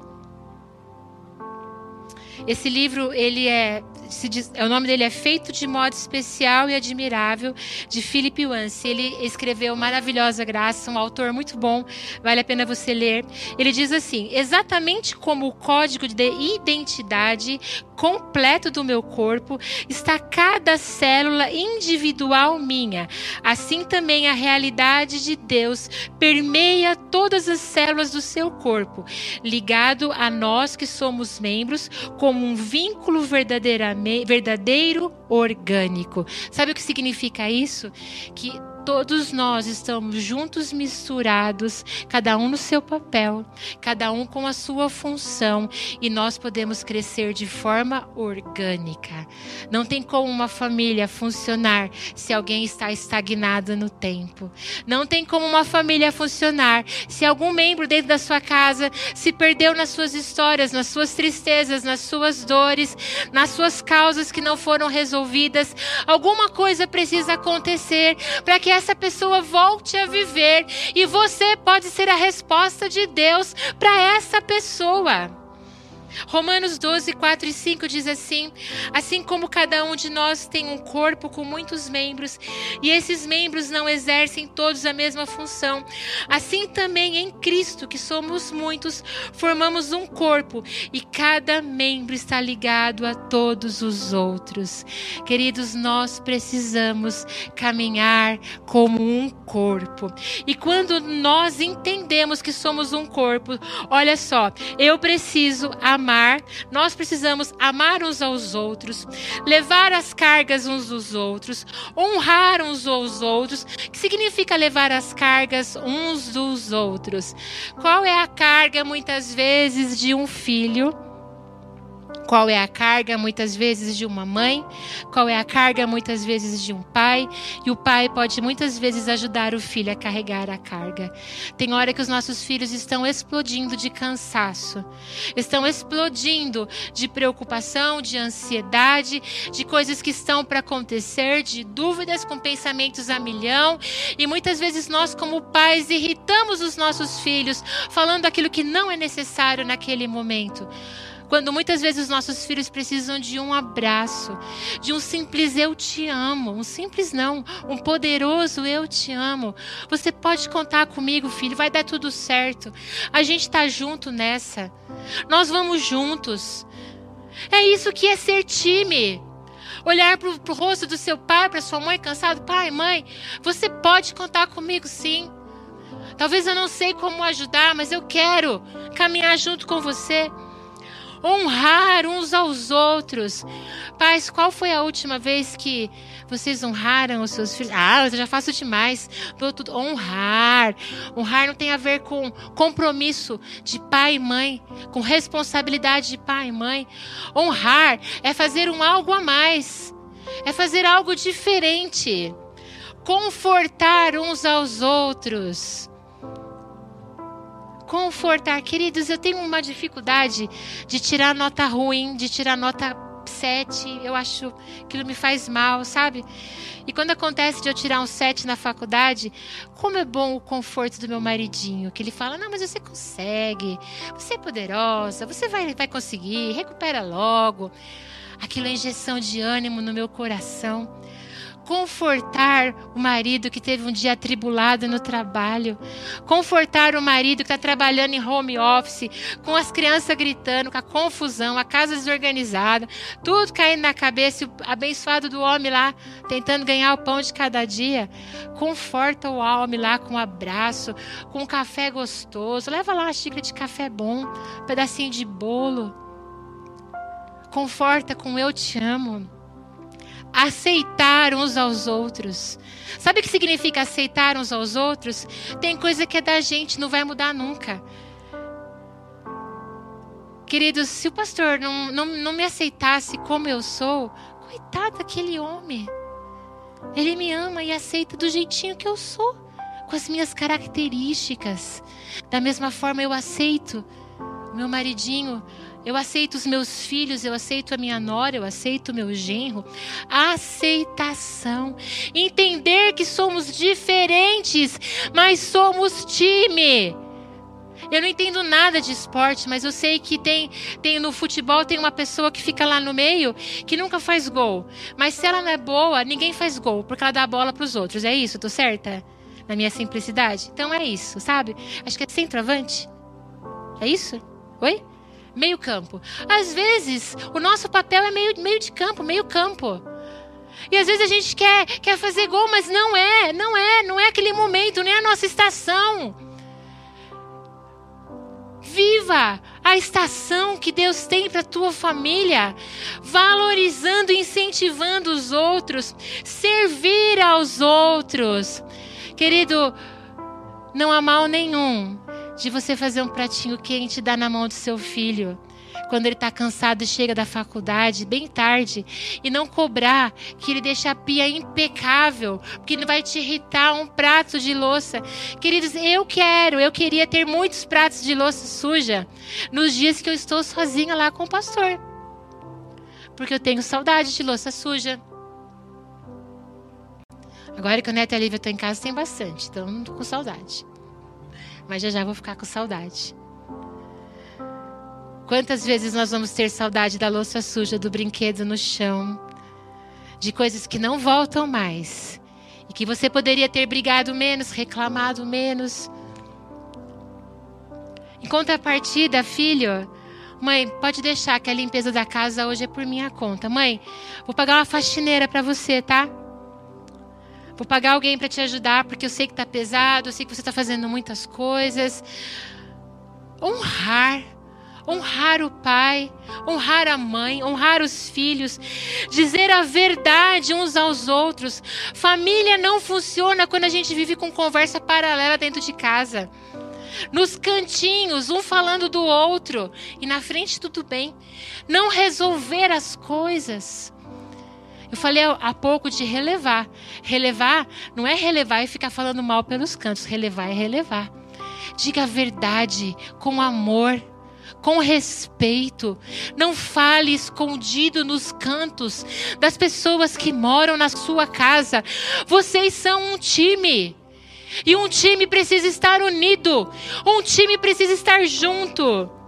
esse livro ele é diz, o nome dele é Feito de Modo Especial e Admirável, de Philip Wance. Ele escreveu Maravilhosa Graça, um autor muito bom, vale a pena você ler. Ele diz assim: exatamente como o código de identidade completo do meu corpo está cada célula individual minha. Assim também a realidade de Deus permeia todas as células do seu corpo, ligado a nós que somos membros, como um vínculo verdadeiro orgânico. Sabe o que significa isso? Que todos nós estamos juntos, misturados, cada um no seu papel, cada um com a sua função, e nós podemos crescer de forma orgânica. Não tem como uma família funcionar se alguém está estagnado no tempo. Não tem como uma família funcionar se algum membro dentro da sua casa se perdeu nas suas histórias, nas suas tristezas, nas suas dores, nas suas causas que não foram resolvidas. Alguma coisa precisa acontecer para que essa pessoa volte a viver e você pode ser a resposta de Deus para essa pessoa. Romanos 12, 4 e 5 diz assim: Assim como cada um de nós tem um corpo com muitos membros, e esses membros não exercem todos a mesma função, assim também em Cristo, que somos muitos, formamos um corpo, e cada membro está ligado a todos os outros. Queridos, nós precisamos caminhar como um corpo. E quando nós entendemos que somos um corpo, olha só, eu preciso amar amar, nós precisamos amar uns aos outros, levar as cargas uns dos outros, honrar uns aos outros. Que significa levar as cargas uns dos outros? Qual é a carga, muitas vezes, de um filho? Qual é a carga muitas vezes de uma mãe? Qual é a carga muitas vezes de um pai? E o pai pode muitas vezes ajudar o filho a carregar a carga. Tem hora que os nossos filhos estão explodindo de cansaço, estão explodindo de preocupação, de ansiedade, de coisas que estão para acontecer, de dúvidas com pensamentos a milhão. E muitas vezes nós, como pais, irritamos os nossos filhos, falando aquilo que não é necessário naquele momento. Quando muitas vezes os nossos filhos precisam de um abraço, de um simples eu te amo, um simples não, um poderoso eu te amo. Você pode contar comigo, filho, vai dar tudo certo. A gente está junto nessa. Nós vamos juntos. É isso que é ser time olhar para o rosto do seu pai, para sua mãe cansado, pai, mãe, você pode contar comigo sim. Talvez eu não sei como ajudar, mas eu quero caminhar junto com você honrar uns aos outros. Pais, qual foi a última vez que vocês honraram os seus filhos? Ah, eu já faço demais. Honrar. Honrar não tem a ver com compromisso de pai e mãe, com responsabilidade de pai e mãe. Honrar é fazer um algo a mais. É fazer algo diferente. Confortar uns aos outros confortar. Queridos, eu tenho uma dificuldade de tirar nota ruim, de tirar nota 7. Eu acho que aquilo me faz mal, sabe? E quando acontece de eu tirar um 7 na faculdade, como é bom o conforto do meu maridinho, que ele fala: "Não, mas você consegue. Você é poderosa, você vai vai conseguir, recupera logo". Aquilo é injeção de ânimo no meu coração confortar o marido que teve um dia atribulado no trabalho, confortar o marido que está trabalhando em home office, com as crianças gritando, com a confusão, a casa desorganizada, tudo caindo na cabeça, o abençoado do homem lá tentando ganhar o pão de cada dia. Conforta o homem lá com um abraço, com um café gostoso, leva lá uma xícara de café bom, um pedacinho de bolo. Conforta com eu te amo aceitar uns aos outros. Sabe o que significa aceitar uns aos outros? Tem coisa que é da gente, não vai mudar nunca. Queridos, se o pastor não, não, não me aceitasse como eu sou, coitado daquele homem. Ele me ama e aceita do jeitinho que eu sou, com as minhas características. Da mesma forma, eu aceito meu maridinho Eu aceito os meus filhos, eu aceito a minha nora, eu aceito o meu genro. Aceitação. Entender que somos diferentes, mas somos time. Eu não entendo nada de esporte, mas eu sei que tem, tem no futebol tem uma pessoa que fica lá no meio que nunca faz gol. Mas se ela não é boa, ninguém faz gol, porque ela dá a bola para os outros. É isso, tô certa? Na minha simplicidade? Então é isso, sabe? Acho que é centroavante. É isso? Oi? Meio campo. Às vezes, o nosso papel é meio, meio de campo, meio campo. E às vezes a gente quer, quer fazer gol, mas não é, não é, não é aquele momento, nem a nossa estação. Viva a estação que Deus tem para tua família, valorizando e incentivando os outros, servir aos outros. Querido, não há mal nenhum de você fazer um pratinho quente e dar na mão do seu filho. Quando ele está cansado e chega da faculdade, bem tarde, e não cobrar que ele deixe a pia impecável, porque não vai te irritar um prato de louça. Queridos, eu quero, eu queria ter muitos pratos de louça suja nos dias que eu estou sozinha lá com o pastor. Porque eu tenho saudade de louça suja. Agora que o Neto e a Lívia estão em casa, tem bastante, então não estou com saudade mas já já vou ficar com saudade. Quantas vezes nós vamos ter saudade da louça suja, do brinquedo no chão, de coisas que não voltam mais e que você poderia ter brigado menos, reclamado menos. Em contrapartida, filho, mãe, pode deixar que a limpeza da casa hoje é por minha conta. Mãe, vou pagar uma faxineira para você, tá? Vou pagar alguém para te ajudar, porque eu sei que está pesado, eu sei que você está fazendo muitas coisas. Honrar. Honrar o pai, honrar a mãe, honrar os filhos, dizer a verdade uns aos outros. Família não funciona quando a gente vive com conversa paralela dentro de casa nos cantinhos, um falando do outro, e na frente tudo bem. Não resolver as coisas. Eu falei há pouco de relevar. Relevar não é relevar e ficar falando mal pelos cantos. Relevar é relevar. Diga a verdade com amor, com respeito. Não fale escondido nos cantos das pessoas que moram na sua casa. Vocês são um time. E um time precisa estar unido. Um time precisa estar junto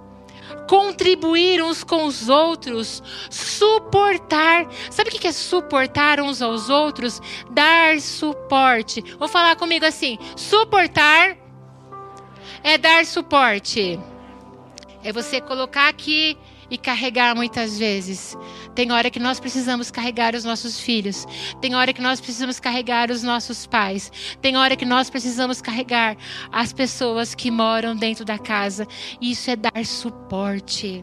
contribuir uns com os outros, suportar. Sabe o que é suportar uns aos outros? Dar suporte. Vou falar comigo assim: suportar é dar suporte. É você colocar aqui e carregar muitas vezes. Tem hora que nós precisamos carregar os nossos filhos. Tem hora que nós precisamos carregar os nossos pais. Tem hora que nós precisamos carregar as pessoas que moram dentro da casa. Isso é dar suporte.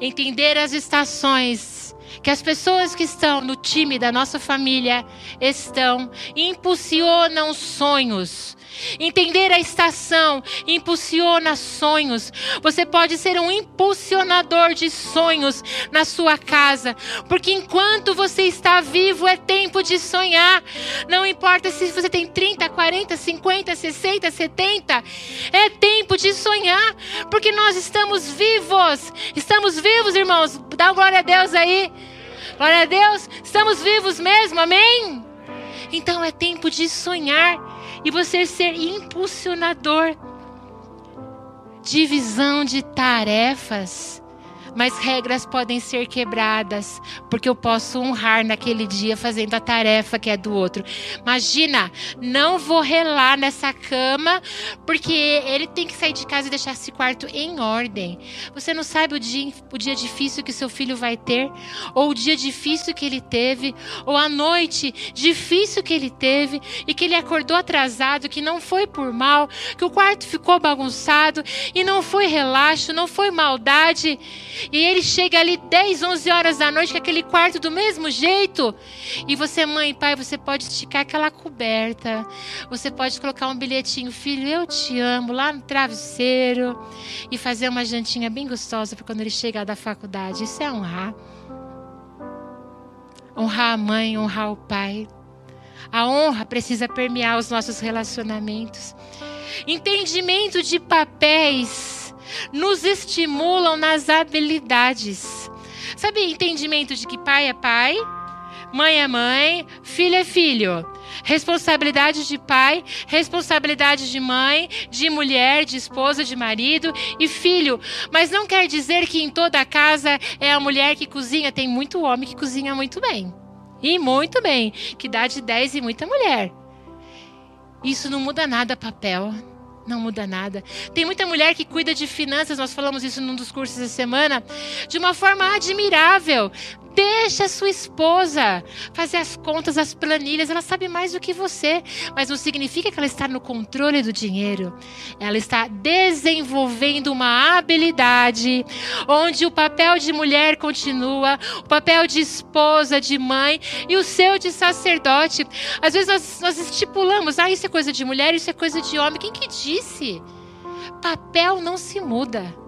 Entender as estações que as pessoas que estão no time da nossa família estão impulsionam sonhos Entender a estação impulsiona sonhos. Você pode ser um impulsionador de sonhos na sua casa, porque enquanto você está vivo é tempo de sonhar. Não importa se você tem 30, 40, 50, 60, 70, é tempo de sonhar, porque nós estamos vivos. Estamos vivos, irmãos. Dá glória a Deus aí. Glória a Deus. Estamos vivos mesmo. Amém. Então é tempo de sonhar e você ser impulsionador. Divisão de tarefas mas regras podem ser quebradas, porque eu posso honrar naquele dia fazendo a tarefa que é do outro. Imagina, não vou relar nessa cama, porque ele tem que sair de casa e deixar esse quarto em ordem. Você não sabe o dia, o dia difícil que seu filho vai ter, ou o dia difícil que ele teve, ou a noite difícil que ele teve e que ele acordou atrasado, que não foi por mal, que o quarto ficou bagunçado e não foi relaxo, não foi maldade. E ele chega ali 10, 11 horas da noite com aquele quarto do mesmo jeito. E você, mãe pai, você pode esticar aquela coberta. Você pode colocar um bilhetinho, filho, eu te amo, lá no travesseiro. E fazer uma jantinha bem gostosa para quando ele chegar da faculdade. Isso é honrar. Honrar a mãe, honrar o pai. A honra precisa permear os nossos relacionamentos. Entendimento de papéis nos estimulam nas habilidades. Sabe, entendimento de que pai é pai, mãe é mãe, filho é filho. Responsabilidade de pai, responsabilidade de mãe, de mulher, de esposa, de marido e filho. Mas não quer dizer que em toda casa é a mulher que cozinha. Tem muito homem que cozinha muito bem. E muito bem. Que dá de 10 e muita mulher. Isso não muda nada papel. Não muda nada. Tem muita mulher que cuida de finanças, nós falamos isso num dos cursos da semana, de uma forma admirável. Deixa a sua esposa fazer as contas, as planilhas. Ela sabe mais do que você. Mas não significa que ela está no controle do dinheiro. Ela está desenvolvendo uma habilidade onde o papel de mulher continua, o papel de esposa, de mãe e o seu de sacerdote. Às vezes nós, nós estipulamos: ah, isso é coisa de mulher, isso é coisa de homem. Quem que disse? Papel não se muda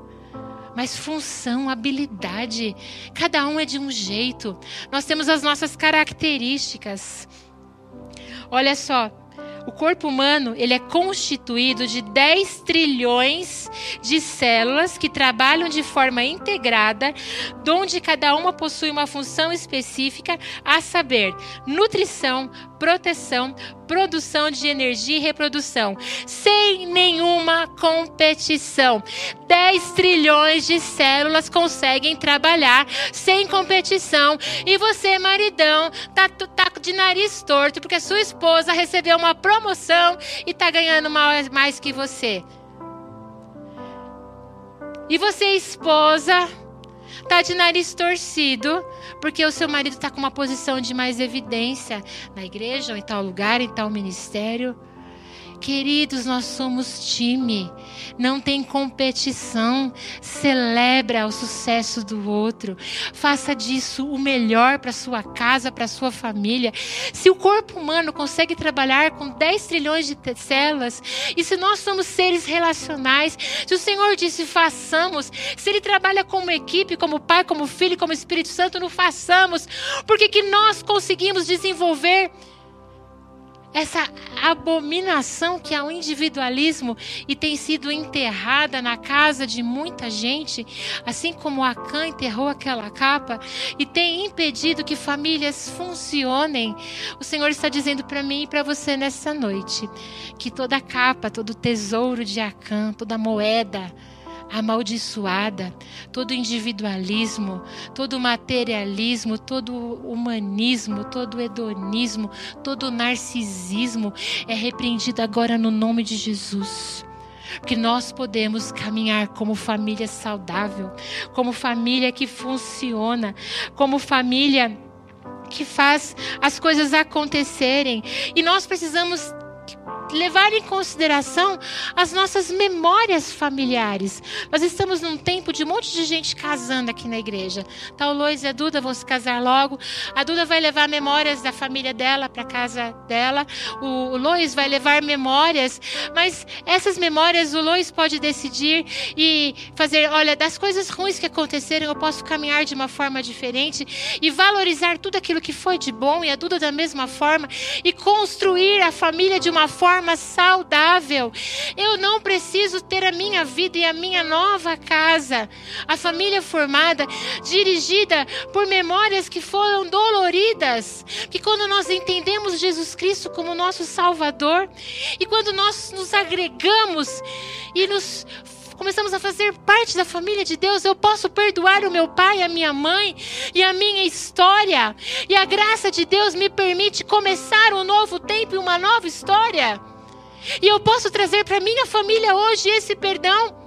mas função, habilidade. Cada um é de um jeito. Nós temos as nossas características. Olha só, o corpo humano ele é constituído de 10 trilhões de células que trabalham de forma integrada, onde cada uma possui uma função específica, a saber, nutrição, proteção, produção de energia e reprodução, sem nenhuma competição. 10 trilhões de células conseguem trabalhar sem competição. E você, maridão, tá, tá de nariz torto porque sua esposa recebeu uma promoção e tá ganhando mais, que você. E você, esposa, tá de nariz torcido, porque o seu marido está com uma posição de mais evidência na igreja, ou em tal lugar, em tal ministério. Queridos, nós somos time, não tem competição. Celebra o sucesso do outro. Faça disso o melhor para sua casa, para sua família. Se o corpo humano consegue trabalhar com 10 trilhões de células, e se nós somos seres relacionais, se o Senhor disse façamos, se Ele trabalha como equipe, como Pai, como Filho, como Espírito Santo, não façamos, porque que nós conseguimos desenvolver essa abominação que é o individualismo e tem sido enterrada na casa de muita gente, assim como Acã enterrou aquela capa e tem impedido que famílias funcionem. O Senhor está dizendo para mim e para você nessa noite que toda capa, todo tesouro de Acã, toda moeda, amaldiçoada, todo individualismo, todo materialismo, todo humanismo, todo hedonismo, todo narcisismo é repreendido agora no nome de Jesus. Que nós podemos caminhar como família saudável, como família que funciona, como família que faz as coisas acontecerem. E nós precisamos levar em consideração as nossas memórias familiares. Nós estamos num tempo de um monte de gente casando aqui na igreja. Tá, o Lois e a Duda vão se casar logo. A Duda vai levar memórias da família dela para casa dela. O, o Lois vai levar memórias, mas essas memórias o Lois pode decidir e fazer, olha, das coisas ruins que aconteceram, eu posso caminhar de uma forma diferente e valorizar tudo aquilo que foi de bom e a Duda da mesma forma e construir a família de uma forma forma saudável. Eu não preciso ter a minha vida e a minha nova casa, a família formada, dirigida por memórias que foram doloridas. Que quando nós entendemos Jesus Cristo como nosso Salvador e quando nós nos agregamos e nos começamos a fazer parte da família de Deus, eu posso perdoar o meu pai, a minha mãe e a minha história. E a graça de Deus me permite começar um novo tempo e uma nova história. E eu posso trazer para minha família hoje esse perdão.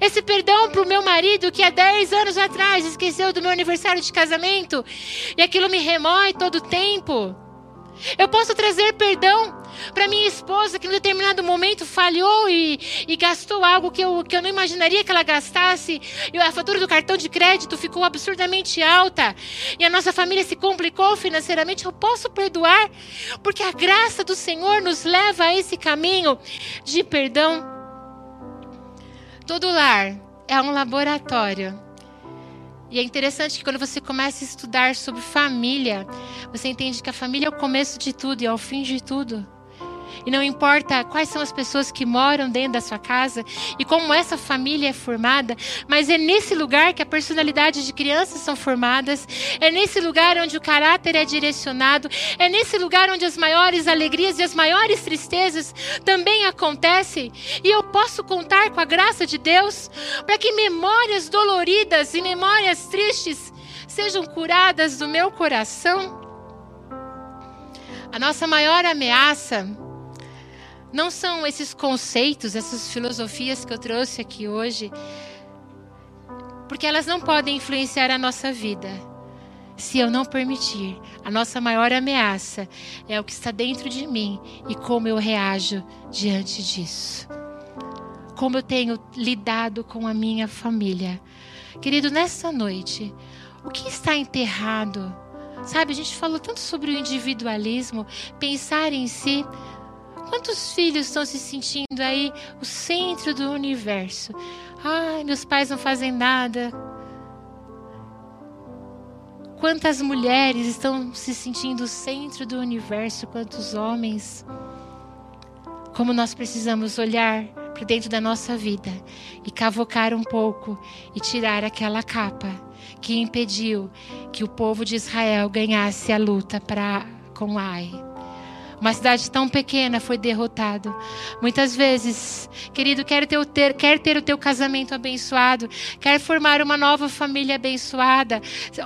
Esse perdão para o meu marido que há 10 anos atrás esqueceu do meu aniversário de casamento e aquilo me remói todo o tempo. Eu posso trazer perdão para minha esposa que em determinado momento falhou e, e, gastou algo que eu, que eu não imaginaria que ela gastasse. E a fatura do cartão de crédito ficou absurdamente alta. E a nossa família se complicou financeiramente. Eu posso perdoar, porque a graça do Senhor nos leva a esse caminho de perdão. Todo lar é um laboratório e é interessante que quando você começa a estudar sobre família, você entende que a família é o começo de tudo e é o fim de tudo. E não importa quais são as pessoas que moram dentro da sua casa e como essa família é formada, mas é nesse lugar que a personalidade de crianças são formadas, é nesse lugar onde o caráter é direcionado, é nesse lugar onde as maiores alegrias e as maiores tristezas também acontecem. E eu posso contar com a graça de Deus para que memórias doloridas e memórias tristes sejam curadas do meu coração. A nossa maior ameaça não são esses conceitos, essas filosofias que eu trouxe aqui hoje, porque elas não podem influenciar a nossa vida. Se eu não permitir, a nossa maior ameaça é o que está dentro de mim e como eu reajo diante disso. Como eu tenho lidado com a minha família. Querido, nesta noite, o que está enterrado? Sabe, a gente falou tanto sobre o individualismo, pensar em si. Quantos filhos estão se sentindo aí o centro do universo? Ai, meus pais não fazem nada. Quantas mulheres estão se sentindo o centro do universo, quantos homens? Como nós precisamos olhar para dentro da nossa vida e cavocar um pouco e tirar aquela capa que impediu que o povo de Israel ganhasse a luta para com Ai. Uma cidade tão pequena foi derrotado. Muitas vezes, querido, quer ter, ter, quer ter o teu casamento abençoado, quer formar uma nova família abençoada.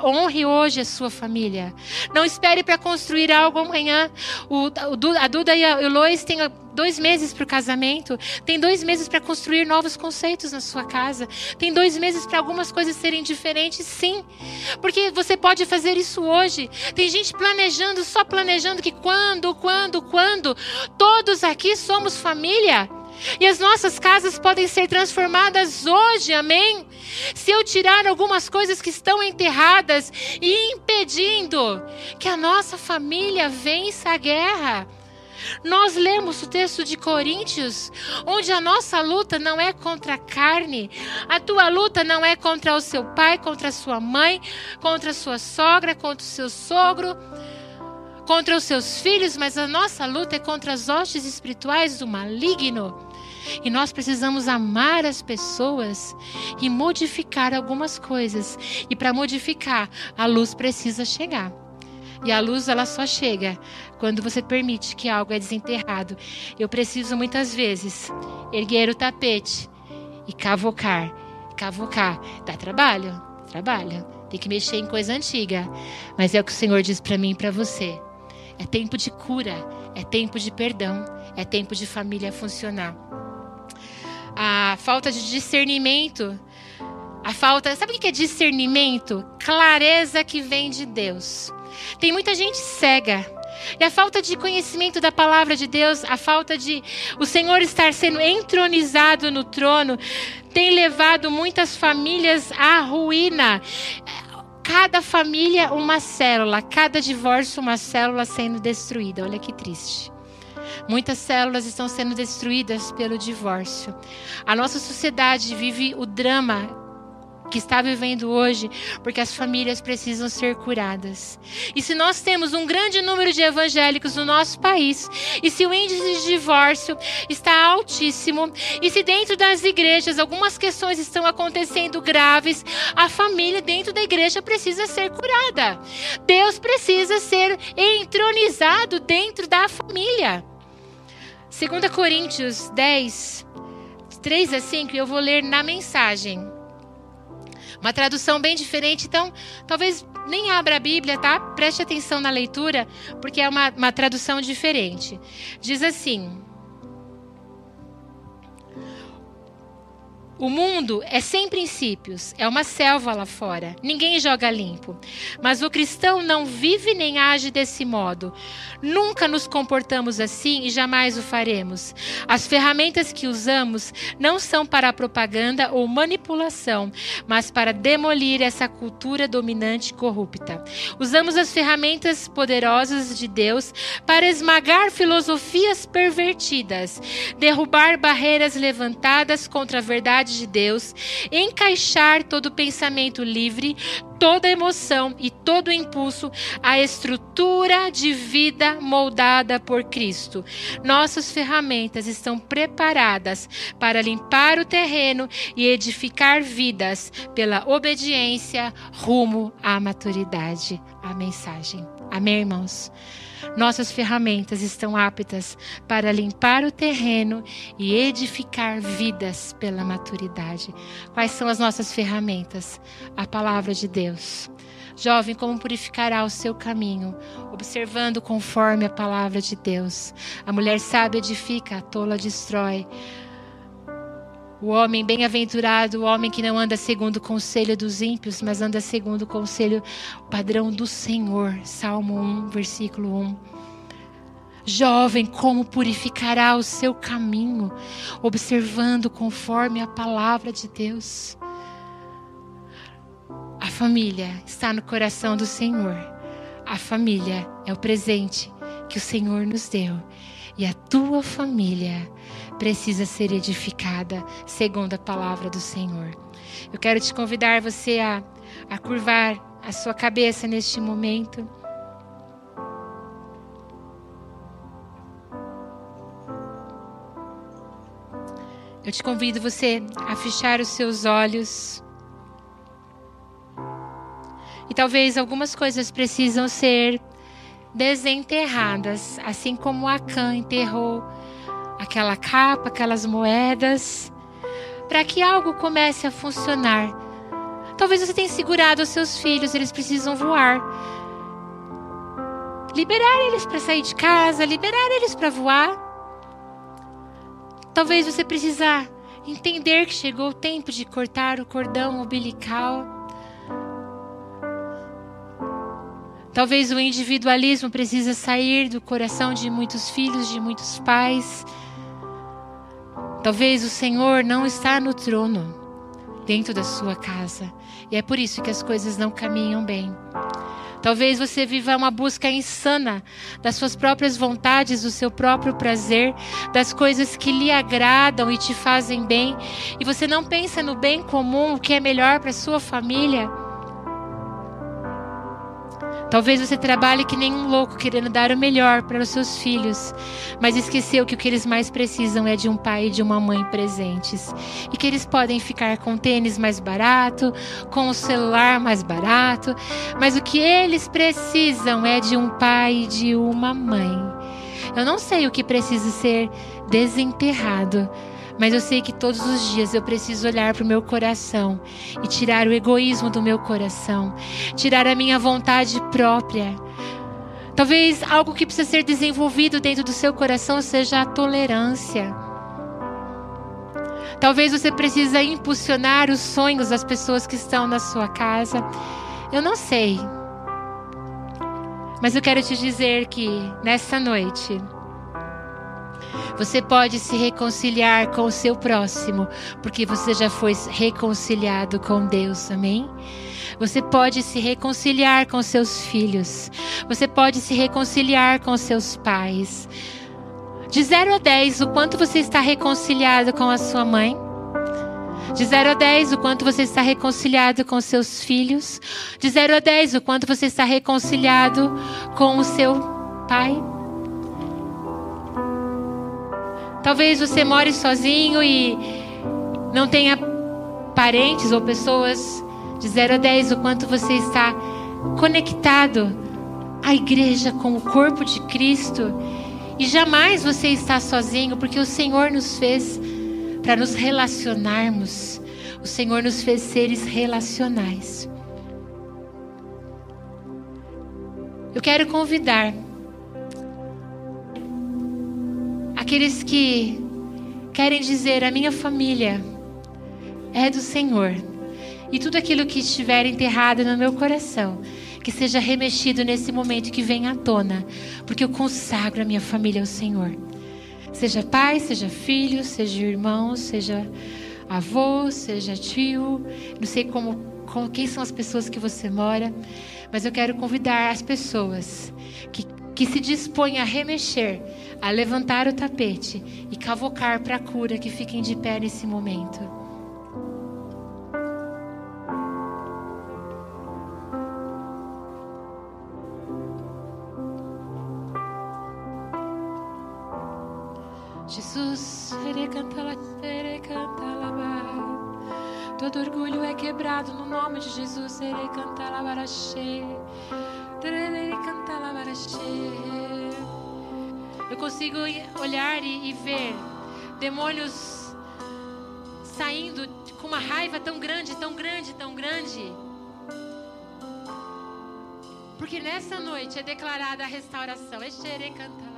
Honre hoje a sua família. Não espere para construir algo amanhã. O, a Duda e o Lois têm dois meses para o casamento, tem dois meses para construir novos conceitos na sua casa, tem dois meses para algumas coisas serem diferentes, sim, porque você pode fazer isso hoje. Tem gente planejando, só planejando que quando, quando, quando, todos aqui somos família. E as nossas casas podem ser transformadas hoje, amém? Se eu tirar algumas coisas que estão enterradas e impedindo que a nossa família vença a guerra. Nós lemos o texto de Coríntios, onde a nossa luta não é contra a carne, a tua luta não é contra o seu pai, contra a sua mãe, contra a sua sogra, contra o seu sogro, contra os seus filhos, mas a nossa luta é contra as hostes espirituais do maligno. E nós precisamos amar as pessoas e modificar algumas coisas. E para modificar, a luz precisa chegar. E a luz ela só chega quando você permite que algo é desenterrado. Eu preciso muitas vezes erguer o tapete e cavocar. Cavocar. Dá trabalho? Trabalho. Tem que mexer em coisa antiga. Mas é o que o Senhor diz para mim e para você. É tempo de cura. É tempo de perdão. É tempo de família funcionar. A falta de discernimento. A falta. Sabe o que é discernimento? Clareza que vem de Deus. Tem muita gente cega. E a falta de conhecimento da palavra de Deus, a falta de o Senhor estar sendo entronizado no trono, tem levado muitas famílias à ruína. Cada família uma célula, cada divórcio uma célula sendo destruída. Olha que triste. Muitas células estão sendo destruídas pelo divórcio. A nossa sociedade vive o drama que está vivendo hoje, porque as famílias precisam ser curadas. E se nós temos um grande número de evangélicos no nosso país, e se o índice de divórcio está altíssimo, e se dentro das igrejas algumas questões estão acontecendo graves, a família dentro da igreja precisa ser curada. Deus precisa ser entronizado dentro da família. 2 Coríntios 10, 3 a 5, eu vou ler na mensagem. Uma tradução bem diferente, então talvez nem abra a Bíblia, tá? Preste atenção na leitura, porque é uma, uma tradução diferente. Diz assim: O mundo é sem princípios, é uma selva lá fora. Ninguém joga limpo. Mas o cristão não vive nem age desse modo. Nunca nos comportamos assim e jamais o faremos. As ferramentas que usamos não são para propaganda ou manipulação, mas para demolir essa cultura dominante e corrupta. Usamos as ferramentas poderosas de Deus para esmagar filosofias pervertidas, derrubar barreiras levantadas contra a verdade vontade de Deus, encaixar todo pensamento livre, toda emoção e todo impulso à estrutura de vida moldada por Cristo. Nossas ferramentas estão preparadas para limpar o terreno e edificar vidas pela obediência rumo à maturidade. A mensagem. Amém, irmãos? Nossas ferramentas estão aptas para limpar o terreno e edificar vidas pela maturidade. Quais são as nossas ferramentas? A palavra de Deus. Jovem, como purificará o seu caminho? Observando conforme a palavra de Deus. A mulher sábia edifica, a tola destrói. O homem bem-aventurado, o homem que não anda segundo o conselho dos ímpios, mas anda segundo o conselho padrão do Senhor. Salmo 1, versículo 1. Jovem, como purificará o seu caminho, observando conforme a palavra de Deus. A família está no coração do Senhor. A família é o presente que o Senhor nos deu. E a tua família precisa ser edificada segundo a palavra do Senhor. Eu quero te convidar você a, a curvar a sua cabeça neste momento. Eu te convido você a fechar os seus olhos. E talvez algumas coisas precisam ser desenterradas, assim como Acã enterrou aquela capa, aquelas moedas, para que algo comece a funcionar. Talvez você tenha segurado os seus filhos, eles precisam voar. Liberar eles para sair de casa, liberar eles para voar. Talvez você precisa entender que chegou o tempo de cortar o cordão umbilical. Talvez o individualismo precisa sair do coração de muitos filhos, de muitos pais. Talvez o Senhor não está no trono dentro da sua casa. E é por isso que as coisas não caminham bem. Talvez você viva uma busca insana das suas próprias vontades, do seu próprio prazer, das coisas que lhe agradam e te fazem bem, e você não pensa no bem comum, o que é melhor para sua família. Talvez você trabalhe que nem um louco querendo dar o melhor para os seus filhos, mas esqueceu que o que eles mais precisam é de um pai e de uma mãe presentes. E que eles podem ficar com tênis mais barato, com o celular mais barato, mas o que eles precisam é de um pai e de uma mãe. Eu não sei o que precisa ser desenterrado, mas eu sei que todos os dias eu preciso olhar para o meu coração e tirar o egoísmo do meu coração, tirar a minha vontade própria. Talvez algo que precisa ser desenvolvido dentro do seu coração seja a tolerância. Talvez você precisa impulsionar os sonhos das pessoas que estão na sua casa. Eu não sei. Mas eu quero te dizer que nessa noite você pode se reconciliar com o seu próximo, porque você já foi reconciliado com Deus, amém? Você pode se reconciliar com seus filhos. Você pode se reconciliar com seus pais. De 0 a 10, o quanto você está reconciliado com a sua mãe? De 0 a 10, o quanto você está reconciliado com seus filhos? De 0 a 10, o quanto você está reconciliado com o seu pai? Talvez você more sozinho e não tenha parentes ou pessoas de 0 a 10, o quanto você está conectado à igreja com o corpo de Cristo. E jamais você está sozinho, porque o Senhor nos fez para nos relacionarmos. O Senhor nos fez seres relacionais. Eu quero convidar aqueles que querem dizer: a minha família é do Senhor. E tudo aquilo que estiver enterrado no meu coração, que seja remexido nesse momento que venha à tona, porque eu consagro a minha família ao Senhor. Seja pai, seja filho, seja irmão, seja avô, seja tio, não sei como, como quem são as pessoas que você mora, mas eu quero convidar as pessoas que, que se dispõe a remexer, a levantar o tapete e cavocar para a cura que fiquem de pé nesse momento. Jesus, todo orgulho é quebrado no nome de Jesus. Eu consigo olhar e, e ver demônios saindo com uma raiva tão grande, tão grande, tão grande. Porque nessa noite é declarada a restauração. É cantar.